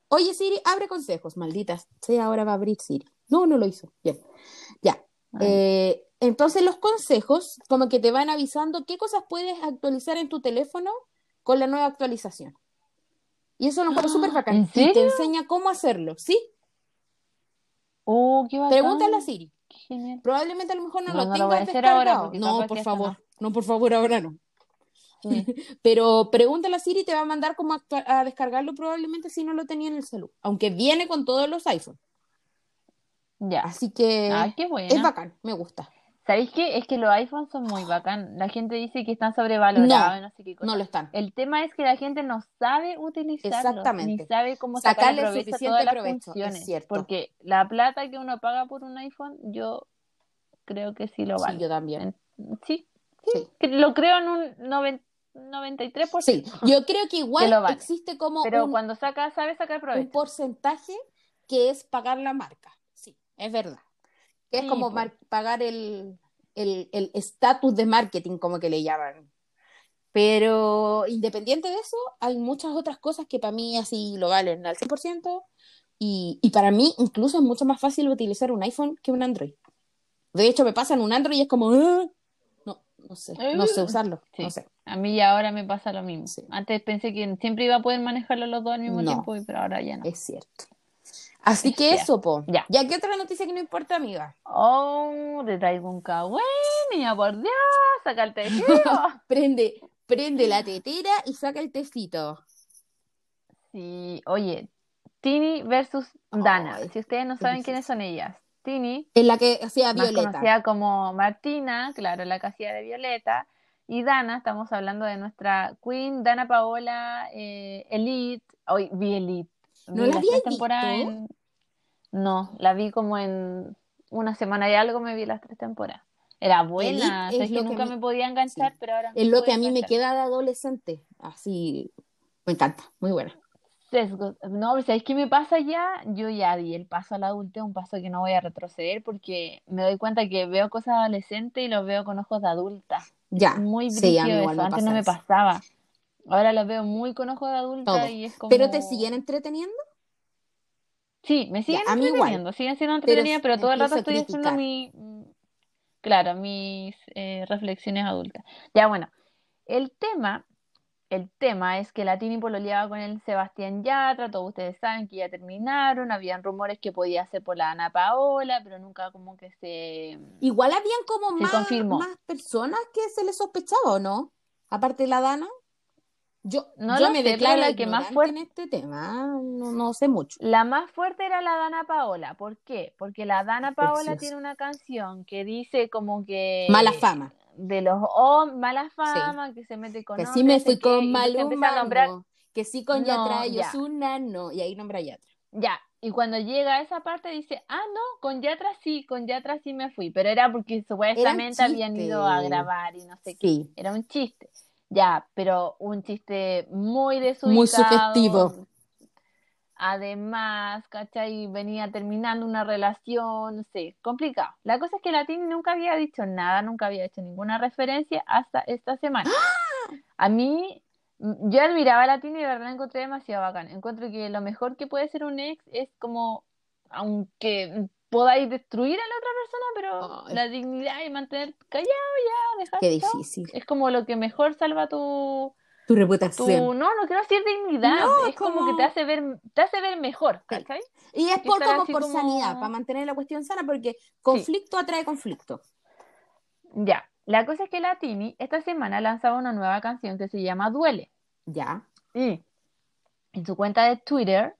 Oye Siri, abre consejos, malditas. Sí, ahora va a abrir Siri. No, no lo hizo. Bien. Ya. Ay. Eh, entonces los consejos como que te van avisando qué cosas puedes actualizar en tu teléfono con la nueva actualización. Y eso lo encuentro súper bacán. ¿En Y te enseña cómo hacerlo, ¿sí? Oh, qué bacán. Pregúntale a Siri. Qué genial. Probablemente a lo mejor no, No, lo no lo tengas voy a hacer ahora, descargado. porque No, capaz por que favor. no. No, por favor, ahora no. Sí. Pero pregúntale a Siri y te va a mandar cómo actua- a descargarlo probablemente si no lo tenía en el celular. Aunque viene con todos los iPhones. Ya. Así que Ah, qué es bacán, me gusta. ¿Sabéis qué? Es que los iPhones son muy bacán. La gente dice que están sobrevalorados, No, no, sé qué cosa. No lo están. El tema es que la gente no sabe utilizarlos, Exactamente. ni sabe cómo Sacarle sacarle provecho a suficiente todas las provecho, es funciones. cierto. Porque la plata que uno paga por un iPhone, yo creo que sí lo Sí, vale. yo también. Sí, Sí. lo creo en un noven- 93%. Sí, yo creo que igual Que lo vale. existe como Pero un, cuando saca, sabe sacar un provecho. porcentaje que es pagar la marca. Sí, es verdad. Que es como mar- pagar el el el estatus de marketing, como que le llaman. Pero independiente de eso, hay muchas otras cosas que para mí así lo valen al 100%. Y, y para mí incluso es mucho más fácil utilizar un iPhone que un Android. De hecho, me pasan un Android y es como, "Ah". no, no sé, no sé usarlo, Sí. no sé. A mí ya ahora me pasa lo mismo. Sí. Antes pensé que siempre iba a poder manejarlo los dos al mismo No. tiempo, pero ahora ya no. Es cierto. Así Es que eso, po. Ya. Ya, ¿qué otra noticia que no importa, amiga? Oh, te traigo un cagüey, niña, por Dios, saca el tejero. Prende, prende la tetera y saca el tecito. Sí, oye, Tini versus Dana. Ay, Si ustedes no es saben quiénes son ellas, Tini, En la que hacía Violeta. conocida como Martina, claro, la casilla de Violeta, y Dana, estamos hablando de nuestra Queen, Dana Paola, eh, Elite, hoy vi Elite. ¿No la visto? en- No, la vi como en una semana y algo me vi las tres temporadas. Era buena, es que lo que nunca a mí- me podía enganchar, Sí. pero ahora Es lo que a mí me queda de adolescente. Así, me encanta, muy buena. No, pero ¿sabéis qué me pasa ya? Yo ya di el paso al adulto, un paso que no voy a retroceder porque me doy cuenta que veo cosas adolescentes y los veo con ojos de adulta. Ya, Muy sí, a eso. Antes no me pasaba. Ahora los veo muy con ojos de adulta y es como... ¿Pero te siguen entreteniendo? Sí, me siguen a mí igual. entreteniendo, siguen siendo entretenidas, pero, todo el rato estoy haciendo mi... Claro, mis eh, reflexiones adultas. Ya, bueno, el tema el tema es que la Tini pololeaba con el Sebastián Yatra, todos ustedes saben que ya terminaron, habían rumores que podía ser por la Ana Paola, pero nunca como que se... Igual habían como más, más personas que se les sospechaba, ¿o no? Aparte de la Dana. Yo, No yo lo me sé, declaro la que más fuerte- en este tema, no, no sé mucho. La más fuerte era la Dana Paola, ¿por qué? Porque la Dana Paola Preciosa. tiene una canción que dice como que... Mala fama. De los hombres, mala fama, que se mete con Que sí me fui qué, con y a Maluma, nombrar- no. Que sí con Yatra, ya. Yosuna, no. Y ahí nombra Yatra. Ya, y cuando llega a esa parte dice, ah, no, con Yatra sí, con Yatra sí me fui, pero era porque supuestamente habían ido a grabar y no sé qué, Sí. era un chiste. Ya, pero un chiste muy desubicado. Muy sugestivo. Además, ¿cachai? Venía terminando una relación, no sé, complicado. La cosa es que la Tini nunca había dicho nada, nunca había hecho ninguna referencia hasta esta semana. A mí, yo admiraba a la Tini y de verdad la encontré demasiado bacán. Encuentro que lo mejor que puede ser un ex es como, aunque podáis destruir a la otra persona, pero Ay. la dignidad y mantener callado ya, dejar Qué difícil. Es como lo que mejor salva tu, Tu tu, reputación. no, no quiero decir dignidad, No, es como como- que te hace ver, te hace ver mejor, ¿cachai? Y es por como por como- sanidad, para mantener la cuestión sana, porque conflicto atrae conflicto. Ya, la cosa es que la Tini esta semana lanzaba una nueva canción que se llama Duele. Ya. Y en su cuenta de Twitter,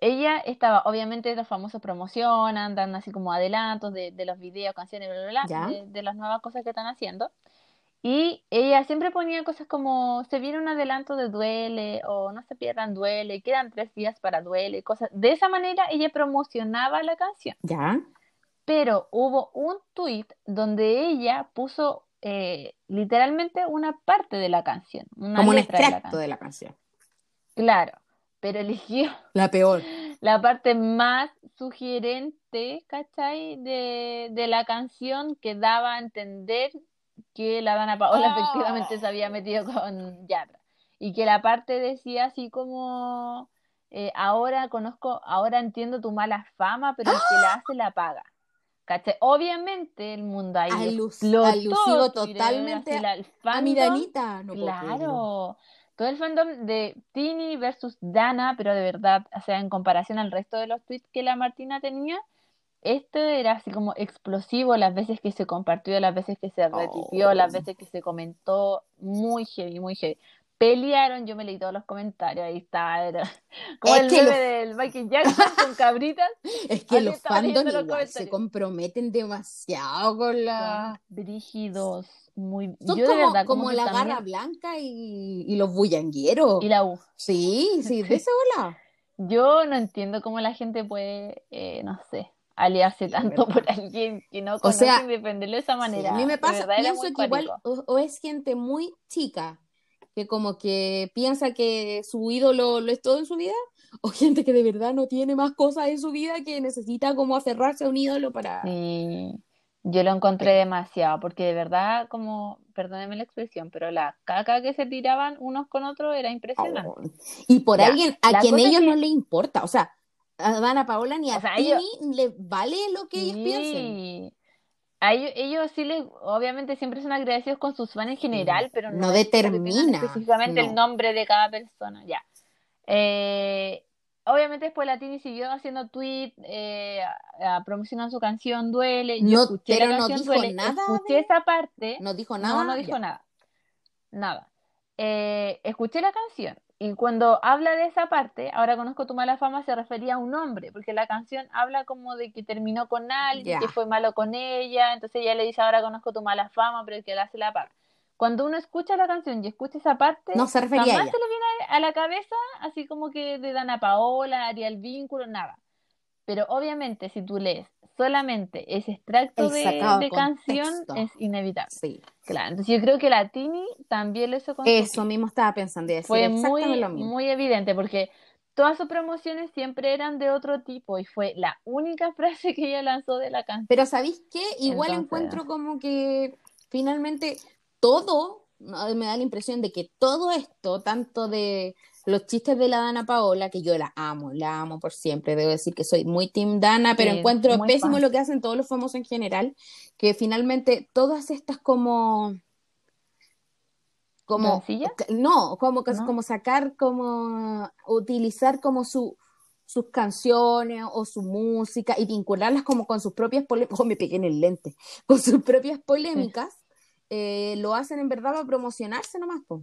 ella estaba, obviamente los famosos promocionan, dan así como adelantos de, de los videos, canciones, bla, bla, bla, de, de las nuevas cosas que están haciendo. Y ella siempre ponía cosas como, se viene un adelanto de Duele, o no se pierdan Duele, quedan tres días para Duele, cosas. De esa manera ella promocionaba la canción. Ya. Pero hubo un tweet donde ella puso eh, literalmente una parte de la canción, una Como un letra de la extracto canción. de la canción. Claro, pero eligió La peor. la parte más sugerente, ¿cachai? De, de la canción que daba a entender que la Dana Paola Oh. efectivamente se había metido con Yatra. Y que la parte decía así como, eh, ahora conozco, ahora entiendo tu mala fama, pero el que la hace la paga. ¿Cachai? Obviamente el mundo ahí Alus- explotó, alusivo totalmente la- A mi. Danita. No puedo creerlo. Claro, todo el fandom de Tini versus Dana, pero de verdad, o sea, en comparación al resto de los tweets que la Martina tenía, este era así como explosivo las veces que se compartió, las veces que se repitió, Oh. las veces que se comentó, muy heavy, muy heavy. Pelearon, yo me leí todos los comentarios, ahí estaba, era como Es el meme los- del Michael Jackson con cabritas, Es que los fandoms igual se comprometen demasiado con la... son brígidos, muy, Son yo de como, verdad, como la también- garra blanca y, y los bullangueros. y la U. Sí, sí, de esa bola. Yo no entiendo cómo la gente puede, eh, no sé, aliarse Sí, tanto verdad. por alguien que no O conoce sea, y defenderlo de esa Sí, manera. a mí me pasa, pienso que igual o, o es gente muy chica que como que piensa que su ídolo lo es todo en su vida, o gente que de verdad no tiene más cosas en su vida que necesita como aferrarse a un ídolo para... Sí, yo lo encontré demasiado, porque de verdad, como, perdónenme la expresión, pero la caca que se tiraban unos con otros era impresionante. Oh. Y por Ya, alguien a quien ellos que- no le importa, o sea, a Dana Paola ni a O sea, Tini ellos- le vale lo que ellos piensen. A ellos, ellos sí les, obviamente siempre son agradecidos con sus fans en general, pero No determina, específicamente no. el nombre de cada persona, ya. Eh, obviamente después la Tini siguió haciendo tweet, eh, promocionando su canción Duele. Yo No, escuché pero la no canción dijo Duele, nada escuché de- esa parte, No dijo no, nada. no dijo ya. nada, nada. Eh, escuché la canción y cuando habla de esa parte, ahora conozco tu mala fama, se refería a un hombre, porque la canción habla como de que terminó con alguien, que fue malo con ella, entonces ella le dice, ahora conozco tu mala fama, pero que la hace la paga. Cuando uno escucha la canción y escucha esa parte, No se refería a jamás ella. se le viene a la cabeza así como que de Dana Paola, Ariel Vínculo, nada. Pero obviamente si tú lees solamente ese extracto de, canción, es inevitable. Sí. Claro, entonces yo creo que la Tini también lo hizo con Eso mismo estaba pensando, decir fue muy, lo mismo. muy evidente porque todas sus promociones siempre eran de otro tipo y fue la única frase que ella lanzó de la canción. Pero ¿sabéis qué? Igual Entonces- encuentro como que finalmente todo, me da la impresión de que todo esto, tanto de los chistes de la Dana Paola, que yo la amo, la amo por siempre, debo decir que soy muy team Dana, pero Sí, encuentro pésimo fan. lo que hacen todos los famosos en general, que finalmente todas estas como como no, como ¿No? como sacar como utilizar como su sus canciones o su música y vincularlas como con sus propias polémicas, oh, me pegué en el lente, con sus propias polémicas, eh, lo hacen en verdad para promocionarse nomás, po.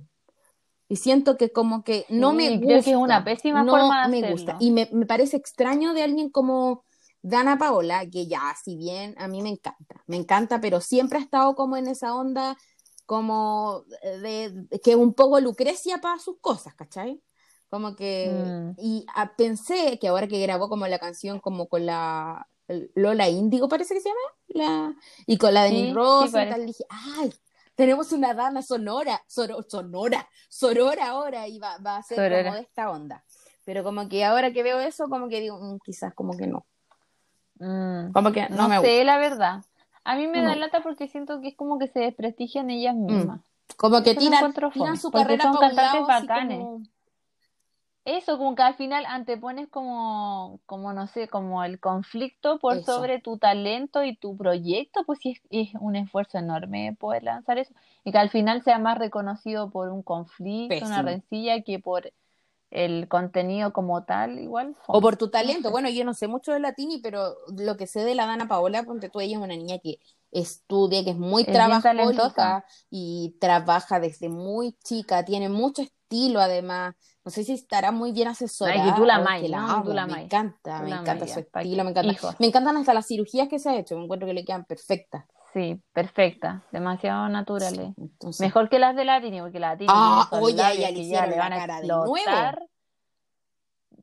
Y siento que como que no Sí, me creo gusta. que es una pésima no forma de me hacerlo. gusta. Y me, me parece extraño de alguien como Dana Paola, que ya, si bien a mí me encanta, me encanta, pero siempre ha estado como en esa onda como de, de- que un poco Lucrecia para sus cosas, ¿cachai? Como que, Mm. y ah, pensé que ahora que grabó como la canción como con la Lola Índigo, parece que se llama, la, y con la de Sí, Rosa y tal, dije, ay, tenemos una dana sonora, soro- sonora, sorora ahora, y va, va a ser Sorora. como de esta onda. Pero como que ahora que veo eso, como que digo, mm, quizás como que no. Mm, Como que no, no me sé, la verdad. A mí me da lata porque siento que es como que se desprestigian ellas mismas. Como que tiran, tiran su porque carrera son para cantantes lado, bacanes. como- Eso, como que al final antepones como, como no sé, como el conflicto por Eso. sobre tu talento y tu proyecto, pues sí es, es un esfuerzo enorme poder lanzar eso. Y que al final sea más reconocido por un conflicto, una rencilla, que por el contenido como tal, igual. O por tu talento. Bueno, yo no sé mucho de latini, pero lo que sé de la Dana Paola, ponte tú, ella es una niña que estudia, que es muy Es trabajólica y trabaja desde muy chica, tiene mucho estilo además. No sé si estará muy bien asesorada. Ay, tú la que la ¿no? Que tú amo, la me amáis. encanta, Tú me la encanta su estilo, me encanta. hijos. Me encantan hasta las cirugías que se ha hecho, me encuentro que le quedan perfectas. Sí, perfecta, demasiado naturales. Entonces, Mejor que las de Latini, porque las de Latini Ah, oye, ella le que ya hicieron le la van a cara de nuevo. explotar.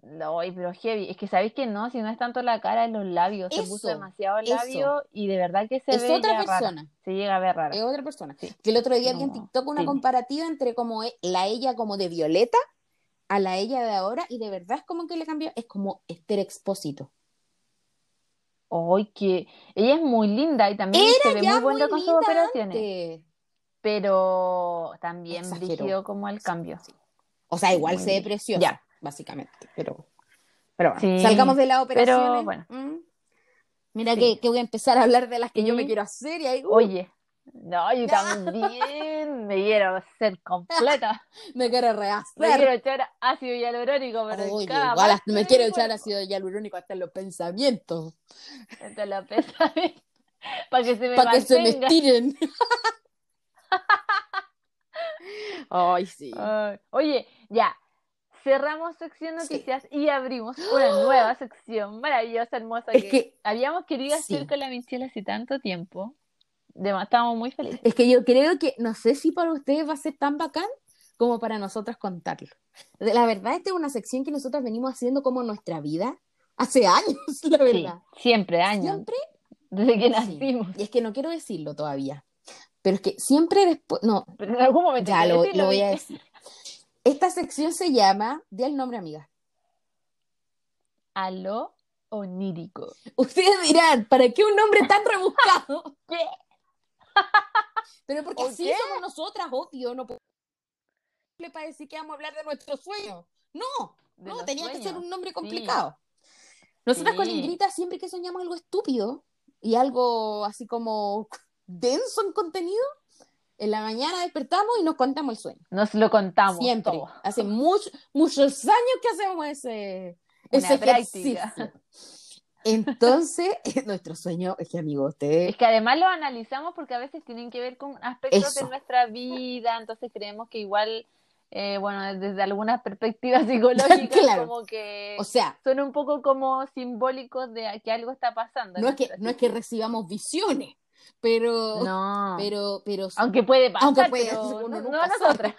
No, Ay, pero heavy, es que sabéis que no, si no es tanto la cara, es los labios, se puso demasiado labio y de verdad que se es ve otra ya rara, persona. se llega a ver rara. Es otra persona. Sí. Que el otro día vi en No, TikTok una sí. comparativa entre como e- la ella como de Violeta a la ella de ahora y de verdad es como que le cambió, es como Esther Expósito. Ay, que ella es muy linda y también se ve muy buena con sus operaciones, antes. pero también brígido como el cambio. O sea, igual Muy se ve preciosa, Ya. básicamente, pero, pero bueno, Sí, salgamos de las pero operaciones. bueno. ¿m? Mira Sí. que, que voy a empezar a hablar de las que yo me quiero hacer y ahí uh, Oye, no, yo también me quiero ser completa. me quiero Me rehacer. quiero echar ácido hialurónico, pero Oye, cada igual me quiero echar ácido hialurónico hasta en los pensamientos, Hasta la pesa para que se me para que se me estiren. Ay, sí. Oye, ya. Cerramos sección noticias y abrimos una nueva sección maravillosa, hermosa Es que, que, habíamos querido sí. hacer con la Michelle hace tanto tiempo. Estábamos muy felices. es que yo creo que, no sé si para ustedes va a ser tan bacán como para nosotras contarlo. La verdad, esta es una sección que nosotras venimos haciendo como nuestra vida hace años, la Sí, verdad. siempre, años, Siempre desde que Sí. nacimos. Y es que no quiero decirlo todavía. Pero es que siempre después. No, Pero en algún momento ya lo, voy a decir. Esta sección se llama. Di el nombre, amiga. Aló onírico. Ustedes dirán, ¿para qué un nombre tan rebuscado? ¿Qué? Pero porque ¿O así qué? somos nosotras, obvio. No para decir que vamos a hablar de nuestros sueños. No, De no, tenía que ser un nombre Sí. complicado. Nosotras con Sí. Ingrita siempre que soñamos algo estúpido y algo así como denso en contenido, en la mañana despertamos y nos contamos el sueño. Nos lo contamos Siempre. todo. Hace mucho- muchos años que hacemos ese, Una ese práctica. ejercicio. Entonces, nuestro sueño es que, amigo, usted Es que además lo analizamos porque a veces tienen que ver con aspectos de nuestra vida, entonces creemos que igual, eh, bueno, desde algunas perspectivas psicológicas, Claro. como que o sea, son un poco como simbólicos de que algo está pasando. no es que, no es que recibamos visiones, pero, No. pero, pero, Aunque puede pasar, Aunque puede, pero no, no nosotras.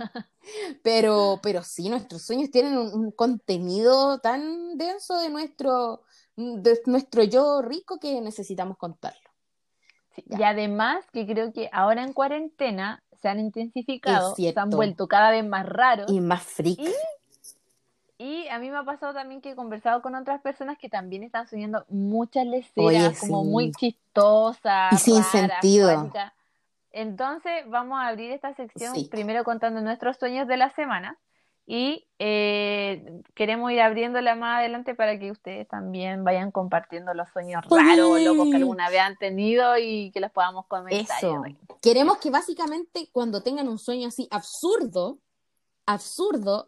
pero, pero sí, nuestros sueños tienen un, un contenido tan denso de nuestro, de nuestro yo rico que necesitamos contarlo. Sí. Y además que creo que ahora en cuarentena se han intensificado, se han vuelto cada vez más raros. Y más freak. Y- Y a mí me ha pasado también que he conversado con otras personas que también están soñando muchas leceras, Oye, como sí. muy chistosas, Y sin raras, sentido. Entonces vamos a abrir esta sección Sí. primero contando nuestros sueños de la semana y eh, queremos ir abriéndola más adelante para que ustedes también vayan compartiendo los sueños Oye. raros o locos que alguna vez han tenido y que los podamos comentar. Eso. Queremos que básicamente cuando tengan un sueño así absurdo, absurdo,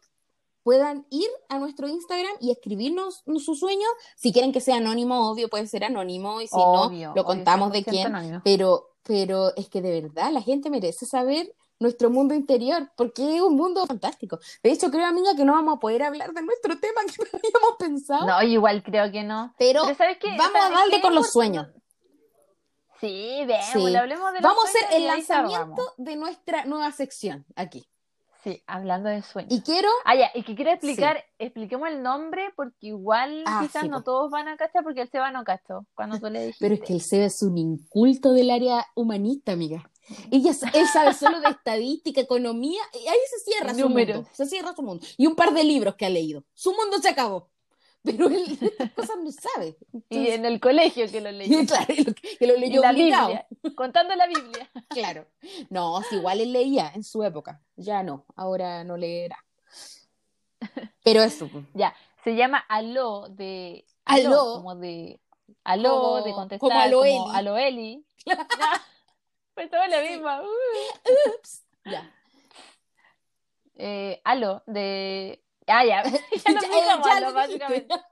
puedan ir a nuestro Instagram y escribirnos su sueño. Si quieren que sea anónimo, obvio puede ser anónimo y si Obvio, no, lo obvio, contamos de 100% quién. anónimo. Pero, pero es que de verdad la gente merece saber nuestro mundo interior, porque es un mundo fantástico. De hecho, creo, amiga, que no vamos a poder hablar de nuestro tema que no habíamos pensado, No, igual creo que no. pero, Pero ¿sabes qué? vamos a ¿Sabes darle qué? con los sueños. Sí, veamos, Sí. hablemos de los Vamos a hacer el lanzamiento de nuestra nueva sección aquí. Sí, hablando de sueños. Y quiero, Ah, ya, y que quiero explicar, expliquemos el nombre porque igual Ah, quizás sí, no todos van a cachar porque el Seba no cachó cuando tú le dijiste. pero es que el Seba es un inculto del área humanista, amiga. Ella, él sabe solo de estadística, economía, y ahí se cierra su mundo. Se cierra su mundo. Y un par de libros que ha leído. Su mundo se acabó. Pero él estas cosas no sabe. Y en el colegio que lo leí. Claro, y que lo leyó la obligado. Biblia, contando la Biblia. Claro. No, si igual él leía en su época. Ya no, ahora no leerá. Pero eso. pues. Ya, se llama aló de Aló. como de aló Como- de contestar como aló como Eli. Pues todo lo mismo. Uh. Ya. Eh, aló de ah ya, ya lo ya aló, básicamente.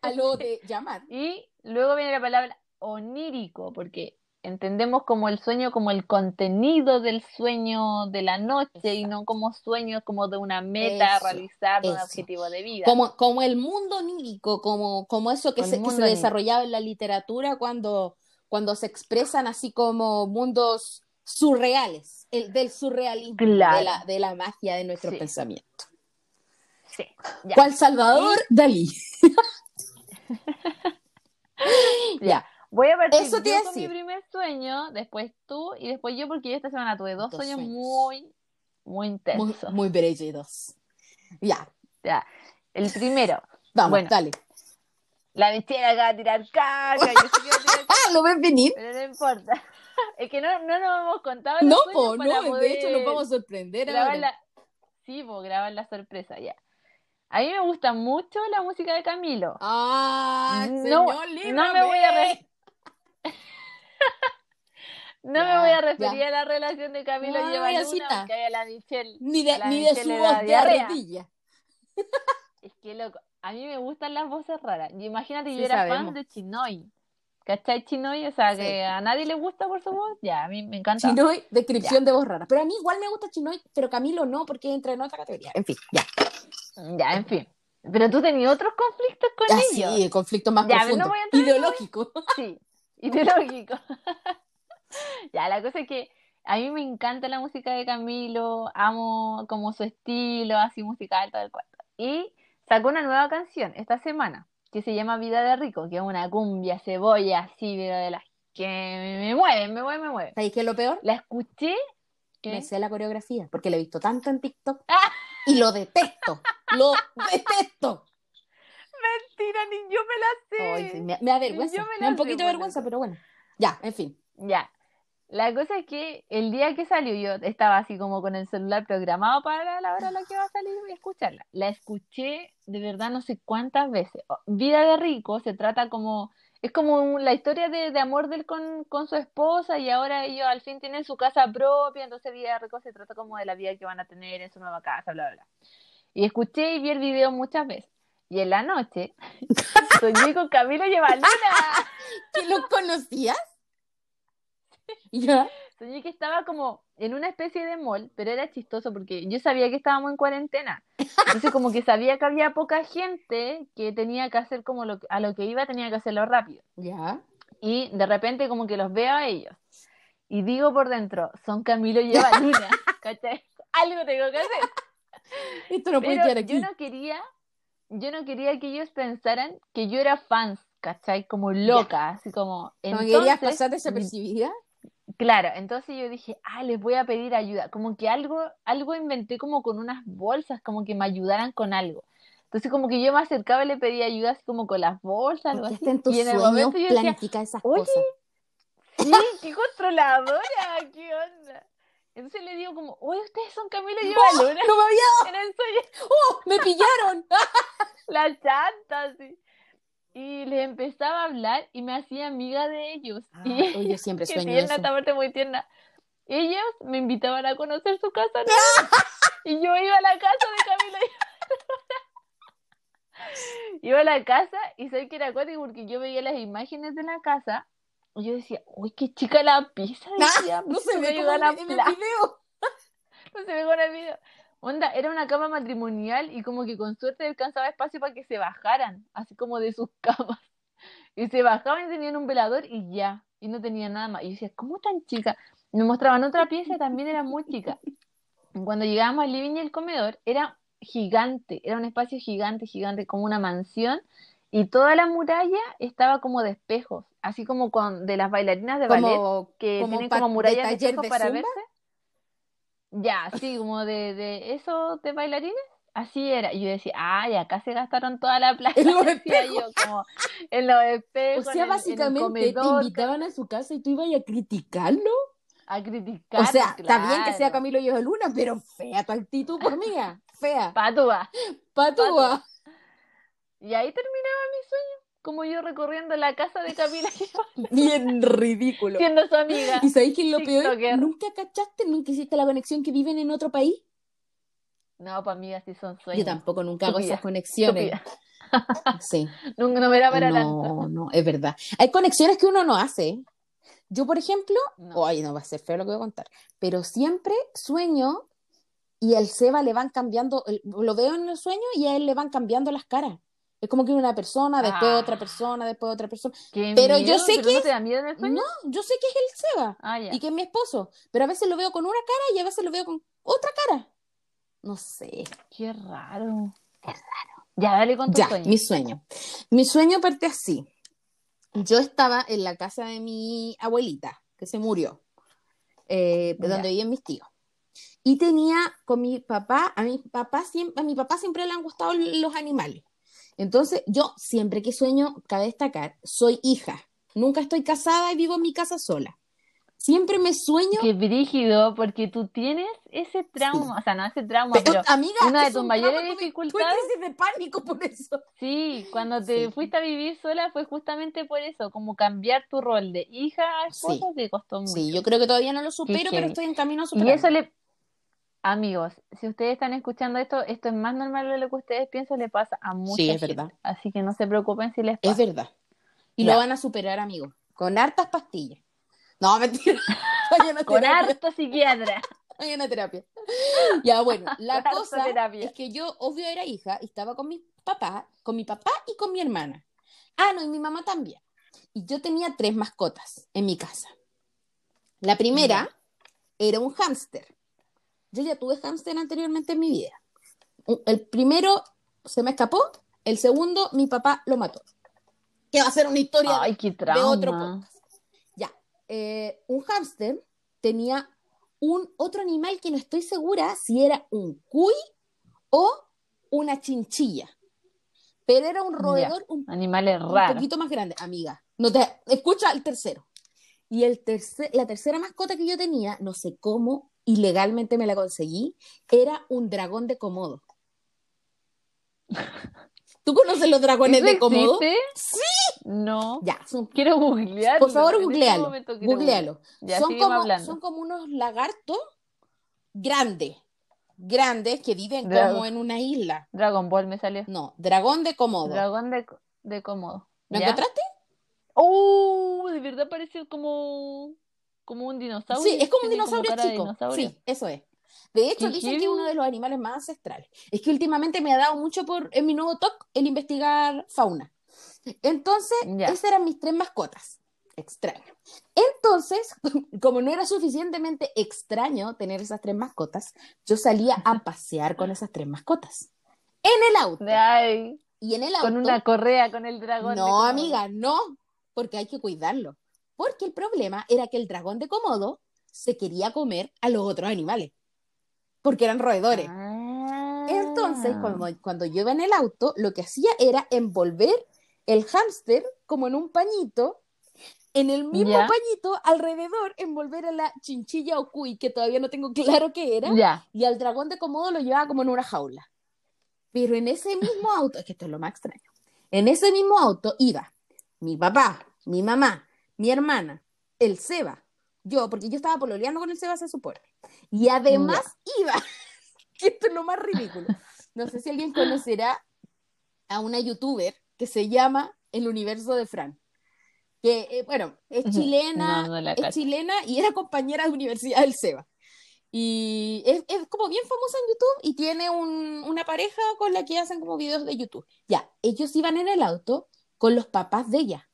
Aló de llamar. Y luego viene la palabra onírico, porque entendemos como el sueño como el contenido del sueño de la noche y no como sueño como de una meta a Eso, realizar, de un eso. objetivo de vida. Como, como el mundo onírico, como, como eso que se, que desarrollaba en la literatura cuando, cuando se expresan así como mundos surreales, el, del surrealismo, Claro. de, la, de la magia de nuestro Sí. pensamiento. Sí, ya. ¿Cuál Salvador Dalí? ya. Voy a partir Eso te yo con mi primer sueño, después tú y después yo, porque yo esta semana tuve dos, Dos sueños, sueños. muy, muy Muy, intensos. muy brillitos. Ya, Ya. El primero, vamos, Bueno. dale. La bichera acaba de tirar caca, yo que Ah, ¿lo ves venir? pero no importa. Es que no, no nos hemos contado No, po, no, poder de hecho nos vamos a sorprender ahora. la... Sí, pues grabar la sorpresa, ya. A mí me gusta mucho la música de Camilo. Ah, No, señor, no me voy a re- No Ya, me voy a ya. referir a la relación de Camilo No, y Eva ya, Luna, cita. porque hay a la Michelle. Ni de, la ni de Michelle su voz de. Es que loco, a mí me gustan las voces raras. Y imagínate, Sí, yo era sabemos. fan de Chinoy. ¿Cachai Chinoy? O sea, Sí. que a nadie le gusta por su voz. Ya, a mí me encanta. Chinoy, descripción de voz rara. Pero a mí igual me gusta Chinoy, pero Camilo no, porque entra en otra categoría. En fin, ya. Ya, en fin. Pero tú tenías otros conflictos con Ah, ellos. sí, el conflicto más Ya, pero profundo. no Ideológico. Sí, ideológico. ya, la cosa es que a mí me encanta la música de Camilo, amo como su estilo, así musical, todo el cuento. Y sacó una nueva canción esta semana que se llama Vida de Rico, que es una cumbia, cebolla, así, pero de las que me, mueven, me mueven, me mueven. ¿Sabéis qué es lo peor? La escuché. ¿qué? Me sé la coreografía, porque la he visto tanto en TikTok Ah. y lo detesto. lo detesto. Mentira, ni yo me la sé. Ay, me, me da vergüenza. Me Me, da un poquito de vergüenza, pero bueno. Ya, en fin. Ya. La cosa es que el día que salió yo estaba así como con el celular programado para la hora a la que va a salir y escucharla. La escuché de verdad no sé cuántas veces. Oh, Vida de Rico se trata como, es como la historia de, de amor de él con, con su esposa y ahora ellos al fin tienen su casa propia, entonces Vida de Rico se trata como de la vida que van a tener en su nueva casa, bla, bla, bla. Y escuché y vi el video muchas veces. Y en la noche soñé con Camilo y Evaluna. ¿Que lo conocías? Ya. Soñé que estaba como en una especie de mall, pero era chistoso porque yo sabía que estábamos en cuarentena. Entonces como que sabía que había poca gente que tenía que hacer como lo a lo que iba tenía que hacerlo rápido. Ya. Y de repente como que los veo a ellos. Y digo por dentro, son Camilo y Eva Luna. ¿Cachai? Algo tengo que hacer. Esto no puede Pero quedar aquí. yo no quería, yo no quería que ellos pensaran que yo era fans, ¿cachai? Como loca, así como. ¿No querías Entonces, pasar desapercibida? Claro, entonces yo dije, ah, les voy a pedir ayuda. Como que algo, algo inventé como con unas bolsas, como que me ayudaran con algo. Entonces como que yo me acercaba y le pedía ayuda así como con las bolsas, algo así. en tus Y en el momento yo decía, esas "Oye, cosas. sí, qué controladora, qué onda. Entonces le digo como, oye, ustedes son Camilo y Eva ¡Oh! ¡No me había En el sueño, ¡Oh! ¡Me pillaron! la chanta, así. Y les empezaba a hablar y me hacía amiga de ellos. Ah, y yo siempre sueño tierna, eso. esta parte muy tierna. ellos me invitaban a conocer su casa ¿no? y yo iba a la casa de Camila y iba a la casa y sé que era acuático porque yo veía las imágenes de la casa y yo decía, uy, qué chica la pieza, decía, no se ve la en el plaza". video. No se ve con el video. Onda, era una cama matrimonial y como que con suerte alcanzaba espacio para que se bajaran, así como de sus camas. Y se bajaban y tenían un velador y ya, y no tenían nada más. Y yo decía, ¿cómo tan chica? Me mostraban otra pieza y también era muy chica. Cuando llegábamos al living y el comedor, era gigante, era un espacio gigante, gigante, como una mansión. Y toda la muralla estaba como de espejos, así como con de las bailarinas de ballet Como, que como tienen como murallas de espejos de para verse. Ya, sí, como de, de eso de bailarines. Así era. Y yo decía, ay, acá se gastaron toda la plata. En los yo, como en los O espejos, sea, en en el básicamente te invitaban a su casa y tú ibas a criticarlo. a criticar. O sea, está bien que sea. Camilo y Luna, pero fea tu actitud por mía. Fea. Patúa. Patúa. Y ahí terminaba mi sueño. Como yo recorriendo la casa de Camila Bien ridículo. siendo su amiga. ¿Y sabéis que lo peor? TikToker. ¿Nunca cachaste, nunca hiciste la conexión que viven en otro país? No, para amigas sí son sueños. Yo tampoco nunca hago esas conexiones. Sí. Nunca no me da para tanto. No, no, es verdad. Hay conexiones que uno no hace. Yo, por ejemplo, No. ay, no va a ser feo lo que voy a contar, pero siempre sueño y al Seba le van cambiando, lo veo en el sueño y a él le van cambiando las caras. Es como que una persona, después Ah. otra persona, después otra persona. Qué Pero yo miedo, sé ¿pero que- ¿No te da miedo en el sueño? No, yo sé que es el Seba Ah, y que es mi esposo, pero a veces lo veo con una cara y a veces lo veo con otra cara. No sé. Qué raro. Qué raro. Ya, dale con tu Ya, sueño. mi sueño. Mi sueño parte así. Yo estaba en la casa de mi abuelita, que se murió, eh, donde vivían mis tíos. Y tenía con mi papá, a mi papá siempre, a mi papá siempre le han gustado los animales. Entonces, yo siempre que sueño, cabe destacar, soy hija. Nunca estoy casada y vivo en mi casa sola. Siempre me sueño. Qué brígido, porque tú tienes ese trauma, o sea, no ese trauma, Pero, pero amiga, una de tus un mayores tuve- dificultades- de pánico por eso. sí, cuando te Sí. fuiste a vivir sola fue justamente por eso, como cambiar tu rol de hija a esposa te costó mucho. Sí, yo creo que todavía no lo supero, pero estoy en camino a Y superarlo. eso le... Amigos, si ustedes están escuchando esto, esto es más normal de lo que ustedes piensan, le pasa a mucha Sí, es gente. verdad. Así que no se preocupen si les Es pasa. verdad. Y Ya. lo van a superar, amigos. Con hartas pastillas. No, mentira. Con harto psiquiatra. Vayan a terapia. Ya, bueno, la Con cosa terapia. es que yo, obvio, era hija y estaba con mi papá, con mi papá y con mi hermana. Ah, no, y mi mamá también. Y yo tenía tres mascotas en mi casa. La primera era un hámster. Yo ya tuve hámster anteriormente en mi vida. El primero se me escapó, el segundo mi papá lo mató. Que va a ser una historia Ay, qué de otro podcast. Ya, eh, un hámster tenía un otro animal que no estoy segura si era un cuy o una chinchilla. Pero era un Ya. roedor un, Animales un raros. poquito más grande, amiga. No te, escucha el tercero. Y el tercer, la tercera mascota que yo tenía, no sé cómo, ilegalmente me la conseguí, era un dragón de Komodo. ¿Tú conoces los dragones ¿Eso de Komodo? Sí. No. Ya, son Quiero googlearlo. Por favor, en este googlealo. Googlealo. Ya, son, como, son como unos lagartos grandes, grandes que viven como en una isla. Dragon Ball me salió. No, dragón de Komodo. Dragón de, de cómodo. ¿Lo encontraste? ¡Oh! De verdad parece como, como un dinosaurio. Sí, es como un dinosaurio de chico. dinosaurio. Sí, eso es. De hecho, Qué dicen que es uno de los animales más ancestrales. Es que últimamente me ha dado mucho por, en mi nuevo talk, el investigar fauna. Entonces, Ya. esas eran mis tres mascotas. Extraño. Entonces, como no era suficientemente extraño tener esas tres mascotas, yo salía a pasear con esas tres mascotas. En el auto. Ay, Y en el auto. con una correa con el dragón. No, amiga, no, porque hay que cuidarlo. Porque el problema era que el dragón de Komodo se quería comer a los otros animales, porque eran roedores. Ah. Entonces, cuando, cuando yo iba en el auto, lo que hacía era envolver el hámster como en un pañito, en el mismo Ya. pañito, alrededor, envolver a la chinchilla o cuy, que todavía no tengo claro qué era, Ya. y al dragón de Komodo lo llevaba como en una jaula. Pero en ese mismo auto, es que esto es lo más extraño, en ese mismo auto iba mi papá, mi mamá, mi hermana, el Seba, yo, porque yo estaba pololeando con el Seba, se supone. Y además iba, que esto es lo más ridículo. No sé si alguien conocerá a una youtuber que se llama El Universo de Fran. Que, eh, bueno, es chilena, No, no la es chilena y era compañera de universidad del Seba. Y es, es como bien famosa en YouTube y tiene un- una pareja con la que hacen como videos de YouTube. Ya, ellos iban en el auto con los papás de ella.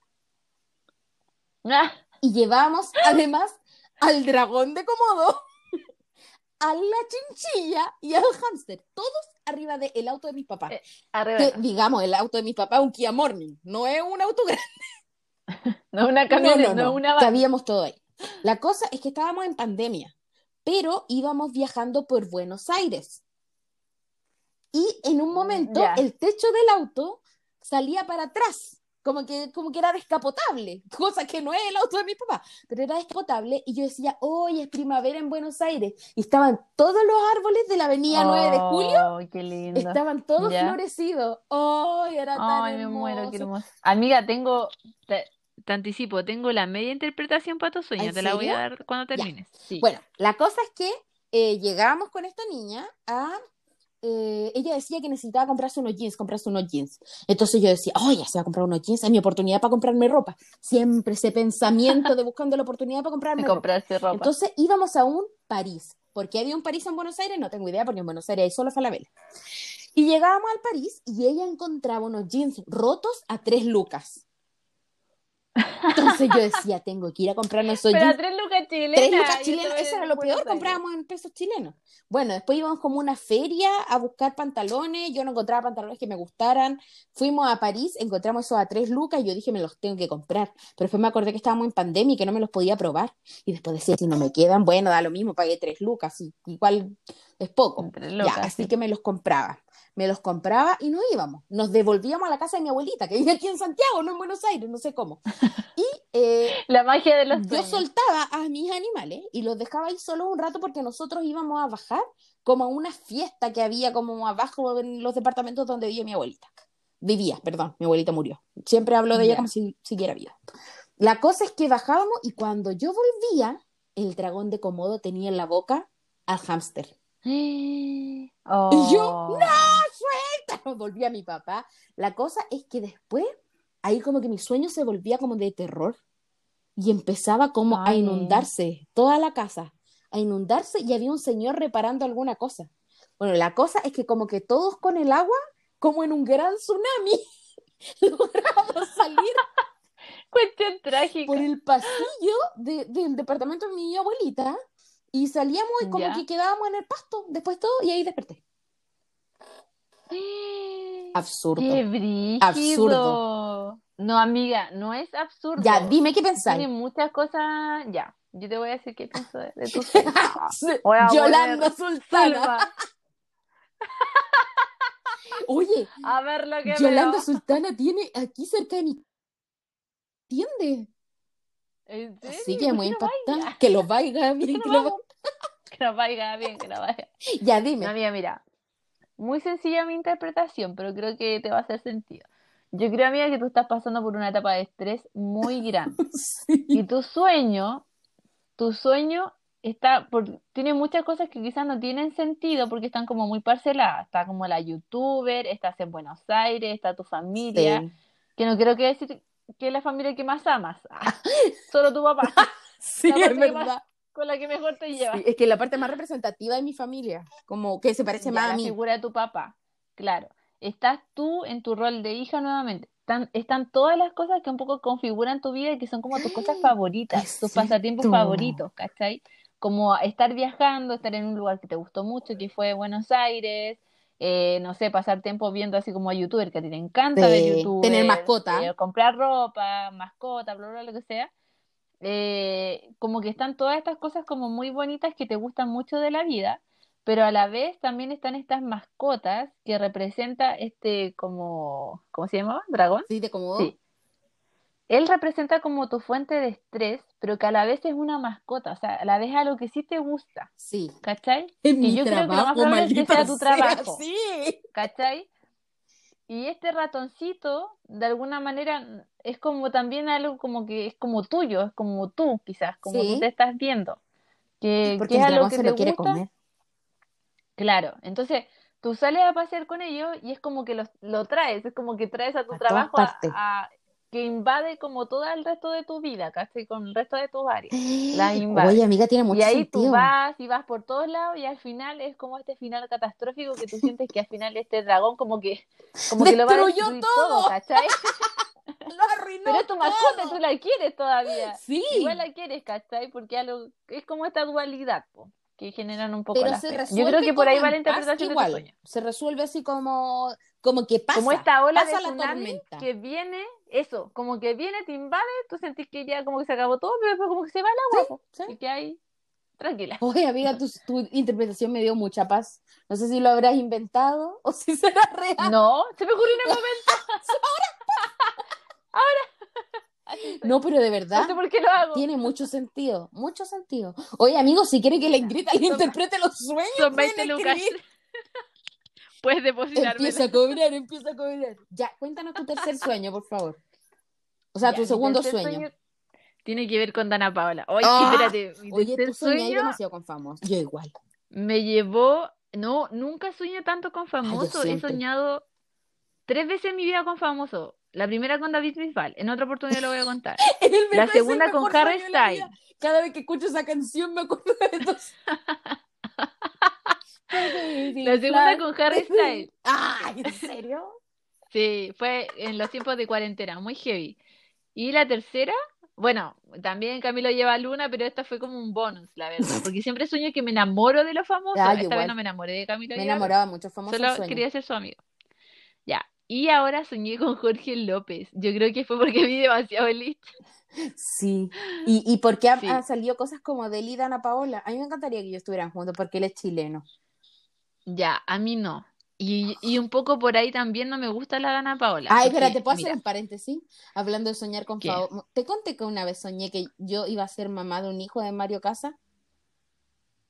Ah, Y llevábamos además al dragón de Komodo, a la chinchilla y al hámster, todos arriba del auto de mis papás. Eh. Que, digamos, el auto de mis papás un Kia Morning, no es un auto grande. No es una camioneta, no, no, no, es una cabíamos todo ahí. La cosa es que estábamos en pandemia, pero íbamos viajando por Buenos Aires. Y en un momento Ya. el techo del auto salía para atrás, como que, como que era descapotable, cosa que no es el auto de mi papá, pero era descapotable. Y yo decía, hoy es primavera en Buenos Aires. Y estaban todos los árboles de la avenida 9 de julio, Ay, qué lindo. estaban todos Ya. florecidos. ¡Ay, era tan Ay, me muero, qué hermoso! hermoso. Amiga, tengo, te, te anticipo, tengo la media interpretación para tu sueño. ¿En Te la voy a dar cuando termines. Sí. Bueno, la cosa es que eh, llegamos con esta niña a... eh, ella decía que necesitaba comprarse unos jeans, comprarse unos jeans. Entonces yo decía, oh, ya se va a comprar unos jeans, es mi oportunidad para comprarme ropa. Siempre ese pensamiento de buscando la oportunidad para comprarme ropa. comprarse ropa. Entonces íbamos a un París. ¿Por qué había un París en Buenos Aires? No tengo idea, porque en Buenos Aires hay solo Falabella. Y llegábamos al París y ella encontraba unos jeans rotos a tres lucas. Entonces yo decía, tengo que ir a comprarnos esos Pero a tres lucas chilenas. Tres lucas chilenas, eso es era lo peor, comprábamos en pesos chilenos. Bueno, después íbamos como a una feria a buscar pantalones, yo no encontraba pantalones que me gustaran, fuimos a París, encontramos esos a tres lucas y yo dije, me los tengo que comprar, pero después me acordé que estábamos en pandemia y que no me los podía probar, y después decía, si no me quedan, bueno, da lo mismo, pagué tres lucas, y igual es poco. Ya, así sí. que me los compraba. Me los compraba y nos íbamos. Nos devolvíamos a la casa de mi abuelita, que vive aquí en Santiago, no en Buenos Aires, no sé cómo. Y eh, La magia de los yo soltaba a mis animales y los dejaba ahí solo un rato porque nosotros íbamos a bajar como a una fiesta que había como abajo en los departamentos donde vivía mi abuelita. Vivía, perdón, mi abuelita murió. Siempre hablo de ella como si siguiera viva. La cosa es que bajábamos y cuando yo volvía, el dragón de Komodo tenía en la boca al hámster. Oh. Y yo, Volví a mi papá. La cosa es que después, ahí como que mi sueño se volvía como de terror y empezaba como a inundarse toda la casa, a inundarse y había un señor reparando alguna cosa. Bueno, la cosa es que como que todos con el agua, como en un gran tsunami, logramos salir Cuestión trágica. por el pasillo de- del departamento de mi abuelita y salíamos y como Ya. que quedábamos en el pasto, después todo, y ahí desperté. Absurdo. ¡Qué! Absurdo. No, amiga, no es absurdo. Ya, dime qué pensáis. Tiene muchas cosas. Ya, yo te voy a decir qué pienso de, de tu sueño. Voy a Yolanda Sultana. Oye, a ver lo que Yolanda veo. Sultana tiene aquí cerca de mi. ¿Entiendes? ¿En serio? Así que ¿Por muy impactante. Que los vaya bien, ¿Por que no vaya bien, que no vaya. Ya, dime. No, amiga, mira. Muy sencilla mi interpretación, pero creo que te va a hacer sentido. Yo creo, amiga, que tú estás pasando por una etapa de estrés muy grande. Sí. Y tu sueño, tu sueño está por, tiene muchas cosas que quizás no tienen sentido porque están como muy parceladas. Está como la youtuber, estás en Buenos Aires, está tu familia, Sí. que no quiero que decir que es la familia que más amas. Ah, solo tu papá, Sí, es que más verdad. Con la que mejor te llevas. Sí, es que la parte más representativa de mi familia, como que se parece Ya, más a la mí. figura de tu papá, claro. Estás tú en tu rol de hija nuevamente. Están, están todas las cosas que un poco configuran tu vida y que son como tus cosas favoritas, Es tus pasatiempos favoritos, ¿cachai? Como estar viajando, estar en un lugar que te gustó mucho, que fue Buenos Aires, eh, no sé, pasar tiempo viendo así como a youtuber, que a ti te encanta Sí, ver youtuber, tener mascota. eh, comprar ropa, mascota, bla, bla, lo que sea. Eh, como que están todas estas cosas como muy bonitas que te gustan mucho de la vida, pero a la vez también están estas mascotas que representa este como, ¿cómo se llamaba? ¿Dragón? Sí, de como. Sí. Él representa como tu fuente de estrés, pero que a la vez es una mascota, o sea, a la vez algo que sí te gusta, Sí. ¿cachai? En Que mi yo creo que lo más probable es que sea tu sea, trabajo. Sí. ¿cachai? Y este ratoncito, de alguna manera, es como también algo como que es como tuyo, es como tú, quizás, como Sí. tú te estás viendo. Que, Porque que es el algo que se te lo quiere gusta. comer. Claro, entonces tú sales a pasear con ellos y es como que los- lo, traes, es como que traes a tu A trabajo a- que invade como todo el resto de tu vida, ¿cachai? Con el resto de tus áreas. Las invade. Oye, amiga, tiene mucho Y ahí sentido. tú vas y vas por todos lados y al final es como este final catastrófico que tú sientes que al final este dragón como que como que lo va a Destruyó destruir todo. todo, ¿cachai? Lo arruinó Pero tu mascota, tú la quieres todavía. Sí. Igual la quieres, ¿cachai? Porque algo, es como esta dualidad, po, que generan un poco Pero las se resuelve Yo creo que por ahí va la interpretación igual. de tu sueño. Se resuelve así como, como que pasa. como esta ola pasa de la tsunami tormenta. que viene, eso, como que viene, te invade, tú sentís que ya como que se acabó todo, pero después como que se va el agua, Sí. y que ahí, tranquila. Oye, amiga, tu, tu interpretación me dio mucha paz. No sé si lo habrás inventado o si será real. No, se me ocurrió en el momento. Así soy. No, pero de No verdad sé por qué lo hago. tiene mucho sentido, mucho sentido. Oye, amigo, si quiere que la Ingrid le interprete los sueños, Son pueden 20 lucas. escribir. Puedes. Empieza a cobrar, empieza a cobrar. Ya, cuéntanos tu tercer sueño, por favor. O sea, Ya, tu segundo sueño. Tiene que ver con Dana Paola. Oye, Ah, espérate, mi Oye, tú sueño demasiado con famosos. Yo igual. me llevó. No, nunca sueño tanto con famosos. He soñado tres veces en mi vida con famosos. La primera con David Bisbal. En otra oportunidad lo voy a contar. La segunda con Harry Styles. Cada vez que escucho esa canción me acuerdo de La segunda con Harry Styles. Ay, ¿en serio? Sí, fue en los tiempos de cuarentena, muy heavy. Y la tercera, bueno, también Camilo lleva a Luna, pero esta fue como un bonus, la verdad, porque siempre sueño que me enamoro de los famosos. Ah, Esta igual. vez no me enamoré de Camilo Me enamoraba mucho famoso solo sueño. quería ser su amigo. Ya, y ahora soñé con Jorge López. Yo creo que fue porque vi demasiado Elite. Sí. ¿Y, y por qué ha- Sí. han salido cosas como de él y Dana Paola? A mí me encantaría que ellos estuvieran juntos porque él es chileno. Ya, a mí no. Y, y un poco por ahí también no me gusta la Dana Paola. Ay, porque, espera, ¿te puedo mira, hacer un paréntesis? Hablando de soñar con famosos. Te conté que una vez soñé que yo iba a ser mamá de un hijo de Mario Casa.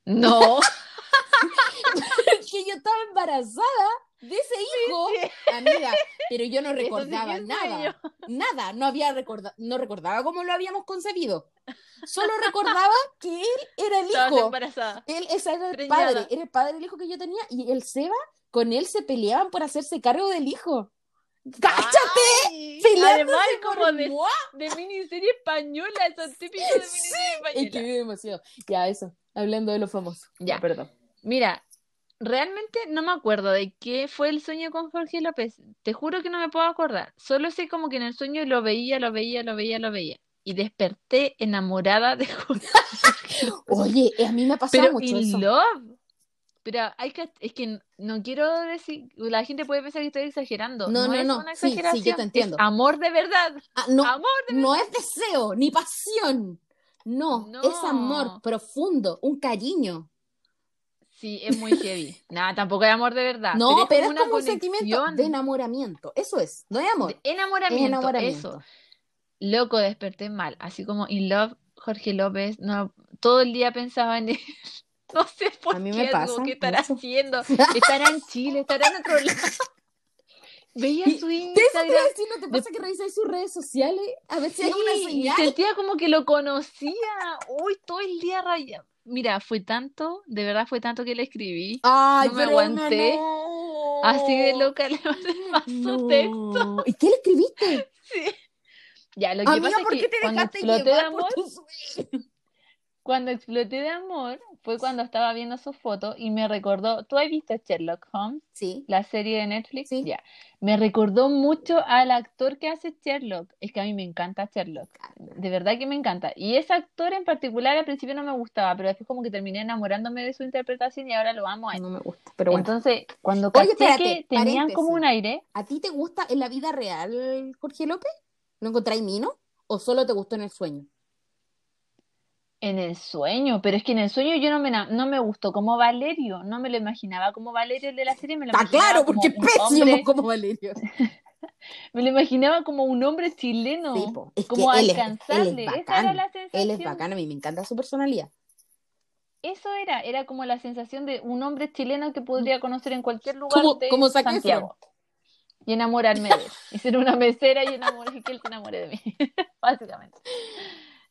No, que yo estaba embarazada de ese hijo, amiga, pero yo no Eso sí recordaba nada, nada, no había recorda no recordaba cómo lo habíamos concebido, solo recordaba que él era el hijo, él ese era el Preñada. padre, era el padre del hijo que yo tenía y el Seba con él se peleaban por hacerse cargo del hijo. ¡Cáchate! Además, por como de, de miniserie española, son típicos de miniserie Es que española. vi demasiado. Ya, eso, hablando de los famosos. Ya. perdón. Mira, realmente no me acuerdo de qué fue el sueño con Jorge López. Te juro que no me puedo acordar. Solo sé como que en el sueño lo veía, lo veía, lo veía, lo veía. Y desperté enamorada de Jorge. Oye, a mí me ha pasado Pero mucho in eso. love. Pero hay que, es que no quiero decir, la gente puede pensar que estoy exagerando. No, no, es no. una Sí, sí, yo te exageración, es entiendo. amor de verdad. Ah, no, Amor de no es deseo, ni pasión. No, No. es amor profundo, un cariño. Sí, es muy heavy. Nada, tampoco es amor de verdad. No, pero es una como un sentimiento de enamoramiento. Eso es, no es amor. de Es enamoramiento, enamoramiento. eso. Loco, desperté mal. Así como In Love, Jorge López, no, todo el día pensaba en él. No sé por A mí qué, me pasa ¿qué estará mucho. haciendo? Estará en Chile, estará en otro lado. Veía su Instagram. decir, ¿no te pasa que revisas sus redes sociales? A ver si hay una señal. sentía como que lo conocía. Uy, todo el día rayado. Mira, fue tanto, de verdad fue tanto que le escribí. Ay, no me aguanté. no. Así de loca le mandé más su texto. No. ¿Y qué le escribiste? Sí. Ya, lo que Amiga, pasa ¿por es qué que te cuando dejaste exploté de amor, cuando exploté de amor, fue cuando estaba viendo sus fotos y me recordó, ¿tú has visto Sherlock Holmes? Sí. La serie de Netflix, Sí. ya. Me recordó mucho al actor que hace Sherlock. Es que a mí me encanta Sherlock. De verdad que me encanta. Y ese actor en particular al principio no me gustaba, pero después como que terminé enamorándome de su interpretación y ahora lo amo a él. No me gusta, pero bueno. Entonces, cuando Oye, caché espérate, que tenían como un aire, ¿A ti te gusta en la vida real Jorge López? ¿Lo encontráis mino? ¿O solo te gustó en el sueño? En el sueño, pero es que en el sueño yo no me, no me gustó como Valerio, no me lo imaginaba como Valerio el de la serie, me lo Está imaginaba claro, como porque un pésimo hombre, como Valerio. me lo imaginaba como un hombre chileno, Sí, po. Es que como él es- alcanzable, él es esa era la Él es sensación, bacán, a mí me encanta su personalidad. eso era, era como la sensación de un hombre chileno que podría conocer en cualquier lugar Como- de como Santiago. y enamorarme de él. Y ser una mesera y, enamorar, y que él se enamore de mí, básicamente.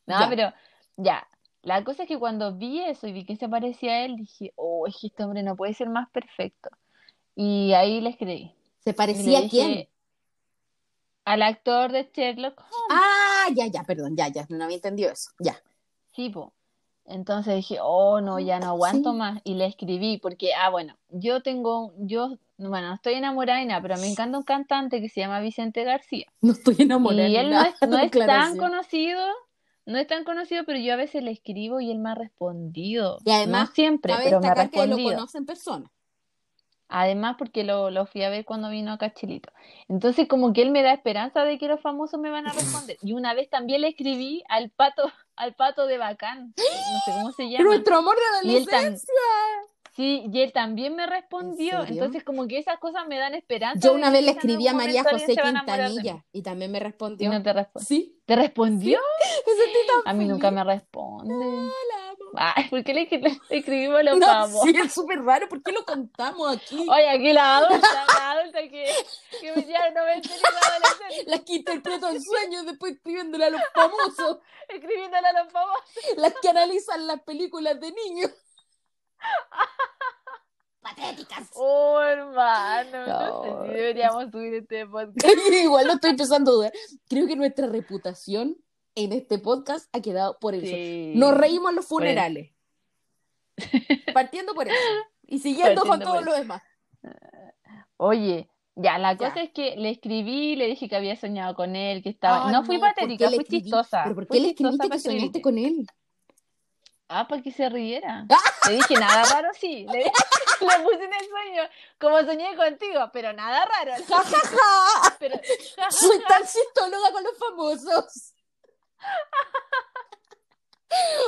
No, Ya. pero ya. La cosa es que cuando vi eso y vi que se parecía a él, dije, oh, es que este hombre no puede ser más perfecto. Y ahí le escribí. ¿Se parecía a quién? al actor de Sherlock Holmes. Ah, ya, ya, perdón, ya, ya, no había entendido eso. Ya. Sí, po. Entonces dije, oh, no, ya no aguanto Sí. más. Y le escribí, porque, ah, bueno, yo tengo, yo, bueno, no estoy enamorada de nada, pero me encanta un cantante que se llama Vicente García. No estoy enamorada. Y ni él no es, no es tan conocido, no es tan conocido, pero yo a veces le escribo y él me ha respondido. Y además, No siempre, pero me ha que lo respondido. persona. Además, porque lo, lo fui a ver cuando vino acá a Chilito. Entonces, como que él me da esperanza de que los famosos me van a responder. Y una vez también le escribí al pato, al pato de Bacán. No sé cómo se llama. Nuestro amor de adolescencia. Sí, y él también me respondió. Entonces, como que esas cosas me dan esperanza. Yo una vez le escribí a María José. Quintanilla y también me Y respondió. no te responde. Sí, ¿Te respondió? me sentí tan A mí nunca me responde. La amo. Ay, ¿por qué le, le escribimos a los No, famosos? sí, es súper raro. ¿Por qué lo contamos aquí? Oye, aquí la adulta, la adulta que, que ya no me la Las que interpretan sueños después escribiéndole a los famosos. escribiéndole a los famosos. Las que analizan las películas de niños. Patéticas. Oh, hermano, no sé No. si deberíamos subir este podcast. Igual lo estoy empezando a dudar. Creo que nuestra reputación en este podcast ha quedado por eso. Sí. Nos reímos en los funerales. Partiendo por eso. Y siguiendo con todo lo demás. Oye, ya, la Ya. cosa es que le escribí, le dije que había soñado con él, que estaba... Ay, no fui ¿por qué patética, fui chistosa. ¿Pero por Fui qué le escribiste que soñaste con él? Ah, para que se riera. Le dije nada raro, sí. Le, le puse en el sueño, como soñé contigo, pero nada raro. ¡Ja, ja, ja! Pero, Soy con los famosos.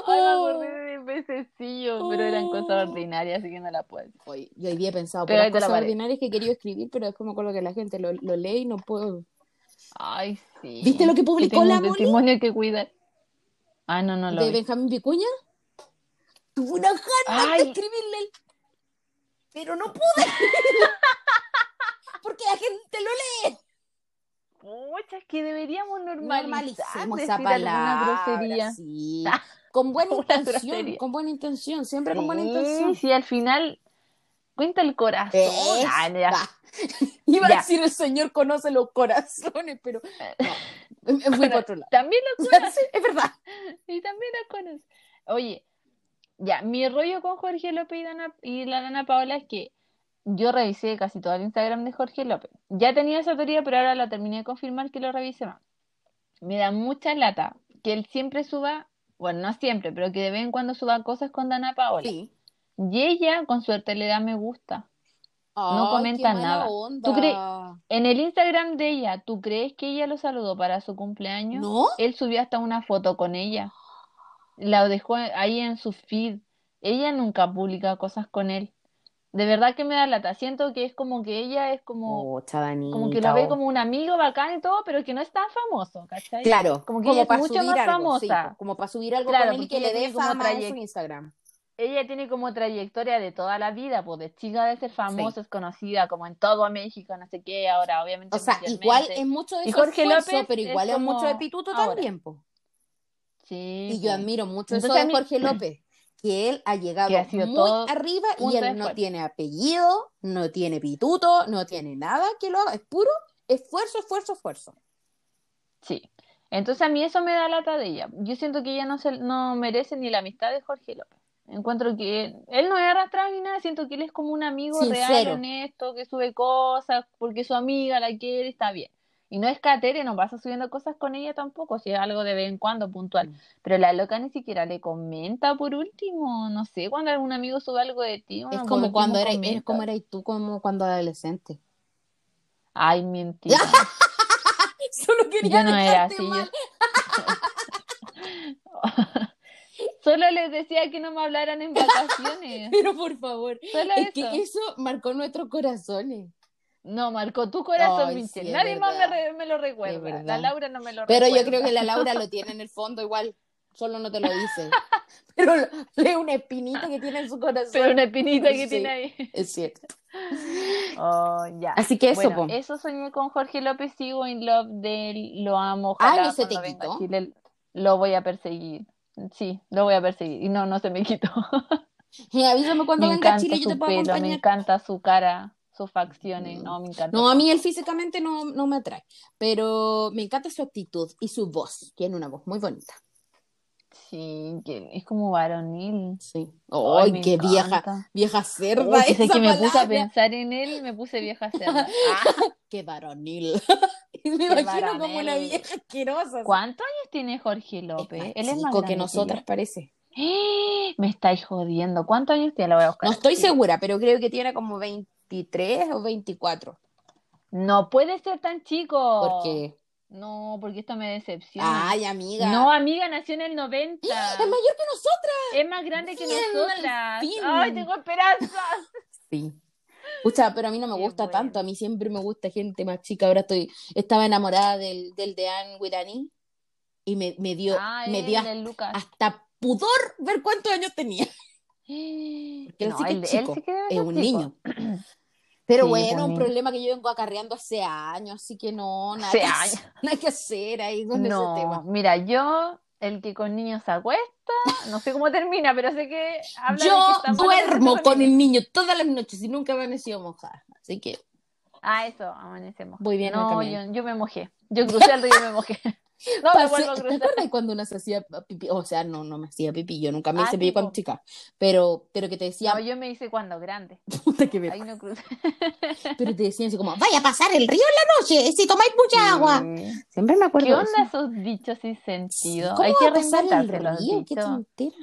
Ay, me Oh. acordé de mi pececillo, pero eran cosas ordinarias, así que no la puedo. Oye, yo hoy día he pensado por Pero las cosas ordinarias que querido escribir, pero después me acuerdo que la gente lo, lo lee y no puedo. Ay, sí. ¿Viste lo que publicó tengo la un Moni? testimonio que cuidar. Ah, no, no lo de vi. Benjamín Vicuña. Tuve una ganas de Ay. escribirle, pero no pude. Porque la gente lo lee. Pucha, es que deberíamos normalizar Normalicemos esa palabra. grosería. Sí. Con buena intención, grosería. con buena intención, siempre con buena Sí, intención. sí, al final cuenta el corazón. Ah, ya. va. Iba Ya. a decir el señor conoce los corazones, pero no, fui Bueno, por otro lado. También lo Sí, es verdad. Y también la conoce. Oye, ya, mi rollo con Jorge López y, Dana- y la Dana Paola es que yo revisé casi todo el Instagram de Jorge López. Ya tenía esa teoría, pero ahora la terminé de confirmar que lo revisé más. Me da mucha lata que él siempre suba, bueno, no siempre, pero que de vez en cuando suba cosas con Dana Paola. Sí. Y ella, con suerte, le da me gusta. Ay, comenta nada. onda. ¿Tú crees- En el Instagram de ella, ¿tú crees que ella lo saludó para su cumpleaños? ¿No? Él subió hasta una foto con ella. La dejó ahí en su feed. Ella nunca publica cosas con él. De verdad que me da lata. Siento que es como que ella es como, Danita, como que lo ve oh. como un amigo bacán y todo, pero que no es tan famoso, ¿cachai? Claro, Como que como ella es mucho más algo, sí, famosa. como para subir algo Claro, con él y que le dé fama en su Instagram. Ella tiene como trayectoria de toda la vida, pues de chica de ser famosa, es conocida como en todo México, no sé qué, ahora obviamente O sea, igual es mucho de Y Jorge esfuerzo, López pero igual es es, mucho de pituto ahora. también, po. Sí, Y yo admiro mucho Entonces, eso de mí- Jorge López, que él ha llegado ha sido muy arriba y él no tiene apellido, no tiene pituto, no tiene nada que lo haga, es puro esfuerzo, esfuerzo, esfuerzo. Sí. Entonces a mí eso me da lata de ella. Yo siento que ella no se, no merece ni la amistad de Jorge López. Encuentro que él no es arrastrado ni nada, siento que él es como un amigo real, Sincero. honesto, que sube cosas porque su amiga la quiere, está bien. Y no es catere, no pasa subiendo cosas con ella tampoco, si es algo de vez en cuando puntual. Mm. Pero la loca ni siquiera le comenta por último, no sé, cuando algún amigo sube algo de ti, es bueno, como cuando eres, es como eras tú como cuando adolescente. Ay, mentira. Solo quería Yo no era así, yo-. Solo les decía que no me hablaran en vacaciones. Pero por favor, Solo es eso. que eso marcó nuestros corazones. No, marcó tu corazón, Ay, Michelle. sí, Nadie más me, re- me lo recuerda. La Laura no me lo Pero yo creo que la Laura lo tiene en el fondo igual, solo no te lo dice. Pero es una espinita que tiene en su corazón. Pero una espinita que Sí. tiene ahí. Es cierto. Oh, ya. Así que eso, Bueno, eso soñé con Jorge López, sigo in love de él, lo amo. Ah, Ojalá ¿no se te quitó? Chile lo voy a perseguir. Sí, lo voy a perseguir. Y no, no se me quitó. Eh, avísame cuando Me venga a encanta Chile, yo te puedo pelo, me encanta su cara, sus facciones. No, me encanta. No, a mí él físicamente no, no me atrae, pero me encanta su actitud y su voz. Tiene una voz muy bonita. Sí, que es como varonil. Sí. Ay, ¡Ay, me qué vieja! encanta. Vieja cerda Uy, que sé esa que me puse a palabra. pensar en él me puse vieja cerda. Ah, ¡Qué varonil! Y me Qué imagino como una varonil. vieja asquerosa. ¿Cuántos años tiene Jorge Es López? más Él es más chico que grande nosotras, parece. ¡Eh! Me estáis jodiendo. ¿Cuántos años tiene? La voy a buscar. No estoy segura, pero creo que tiene como 23 o 24. No puede ser tan chico. Porque, No, porque esto me decepciona. ay, amiga, No, amiga, nació en el 90. es mayor que nosotras. Es más grande que Bien, nosotras. Ay, tengo esperanza. Sí. Pucha, pero a mí no me Qué gusta bueno. tanto, a mí siempre me gusta gente más chica. Ahora estoy, estaba enamorada del, del de Anne y me, me dio, Ah, me dio Lucas. hasta pudor ver cuántos años tenía. Porque él sí que es chico, sí que debe Es un chico. niño. Pero Sí, bueno, un problema que yo vengo acarreando hace años, así que no, nada, Hace que, años. nada que hacer ahí con ese No, tema. mira, yo, el que con niños se acuesta, no sé cómo termina, pero sé que habla de que Yo está malo duermo con el niño todas las noches y nunca amanecido mojada. Así que Ah, eso, amanecemos. Voy bien No, yo, yo me mojé. Yo crucé el río y me mojé. No, me Pasé- vuelvo a ¿Te cruzar. acuerdas cuando uno se hacía pipí? O sea, no, no me hacía pipí, yo nunca me Ah, hice pipí cuando chica, pero, pero que te decían, No, yo me hice cuando grande. puta que me- Ahí no pero te decían así como, vaya a pasar el río en la noche, si tomáis mucha agua. Sí. Siempre me acuerdo ¿Qué de onda eso. esos dichos sin sentido? ¿Cómo Hay que a pasar el reinventarse los río? Qué tontera.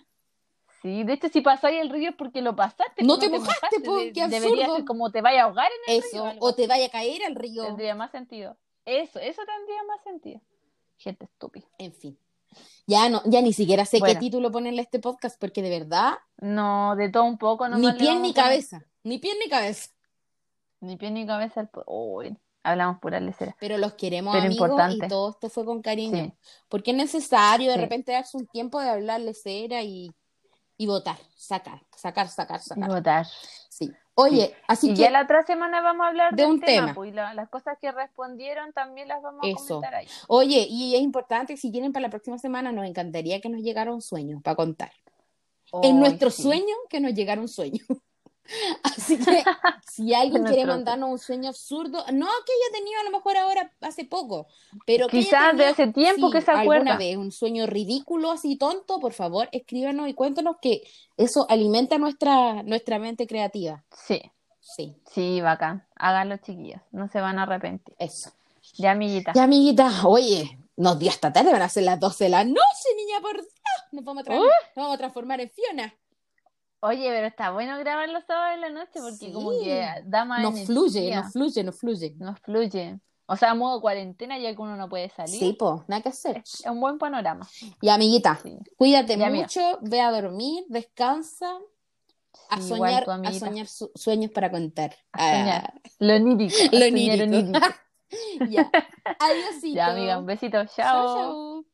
Sí, de hecho, si pasáis el río es porque lo pasaste. No te mojaste, po, De- Debería ser como te vaya a ahogar en el río. Eso, o te vaya a caer al río. Tendría más sentido. Eso, eso tendría más sentido. Gente estúpida. En fin. Ya no, ya ni siquiera sé Bueno. qué título ponerle a este podcast, porque de verdad, No, de todo un poco. ni nomás le pie ni cabeza, ni pie ni cabeza. Ni pie ni cabeza. po- Uy, hablamos pura lecera. Pero los queremos Pero amigos importante. y todo esto fue con cariño. Sí. Porque es necesario de Sí. repente darse un tiempo de hablarle cera y, y votar, sacar, sacar, sacar, Y sacar. votar. Sí. Oye, así y que ya la otra semana vamos a hablar de un tema. pues, y la- las cosas que respondieron también las vamos a Eso. comentar ahí. Oye, y es importante, si tienen para la próxima semana, nos encantaría que nos llegara un sueño para contar. en nuestro sí. sueño, que nos llegara un sueño. Así que si alguien quiere mandarnos un sueño absurdo, no que haya tenido a lo mejor ahora hace poco, pero Quizás de hace tiempo sí, que se alguna acuerda. vez un sueño ridículo, así tonto, por favor, escríbanos y cuéntanos que eso alimenta nuestra, nuestra mente creativa. Sí, Sí, sí, bacán. Háganlo, chiquillos. No se van a arrepentir. eso. Ya, amiguita. Ya, amiguita, oye, nos dio hasta tarde, van a ser las 12 de la noche, niña, por Dios. Nos vamos a, Uh. nos vamos a transformar en Fiona. Oye, pero está bueno grabar los sábados en la noche porque Sí. como que da más Nos fluye, nos fluye, nos fluye. Nos fluye. O sea, modo cuarentena ya que uno no puede salir. Sí, pues, nada que hacer. Es un buen panorama. Y amiguita, Sí. cuídate Ya, mucho, ve a dormir, descansa, a Sí, soñar, igual a soñar su- sueños para contar. A soñar. Ah, Lo onírico. a Lo onírico. ya. Adiósito. Ya, amiga, un besito. Chao, Chao. chao.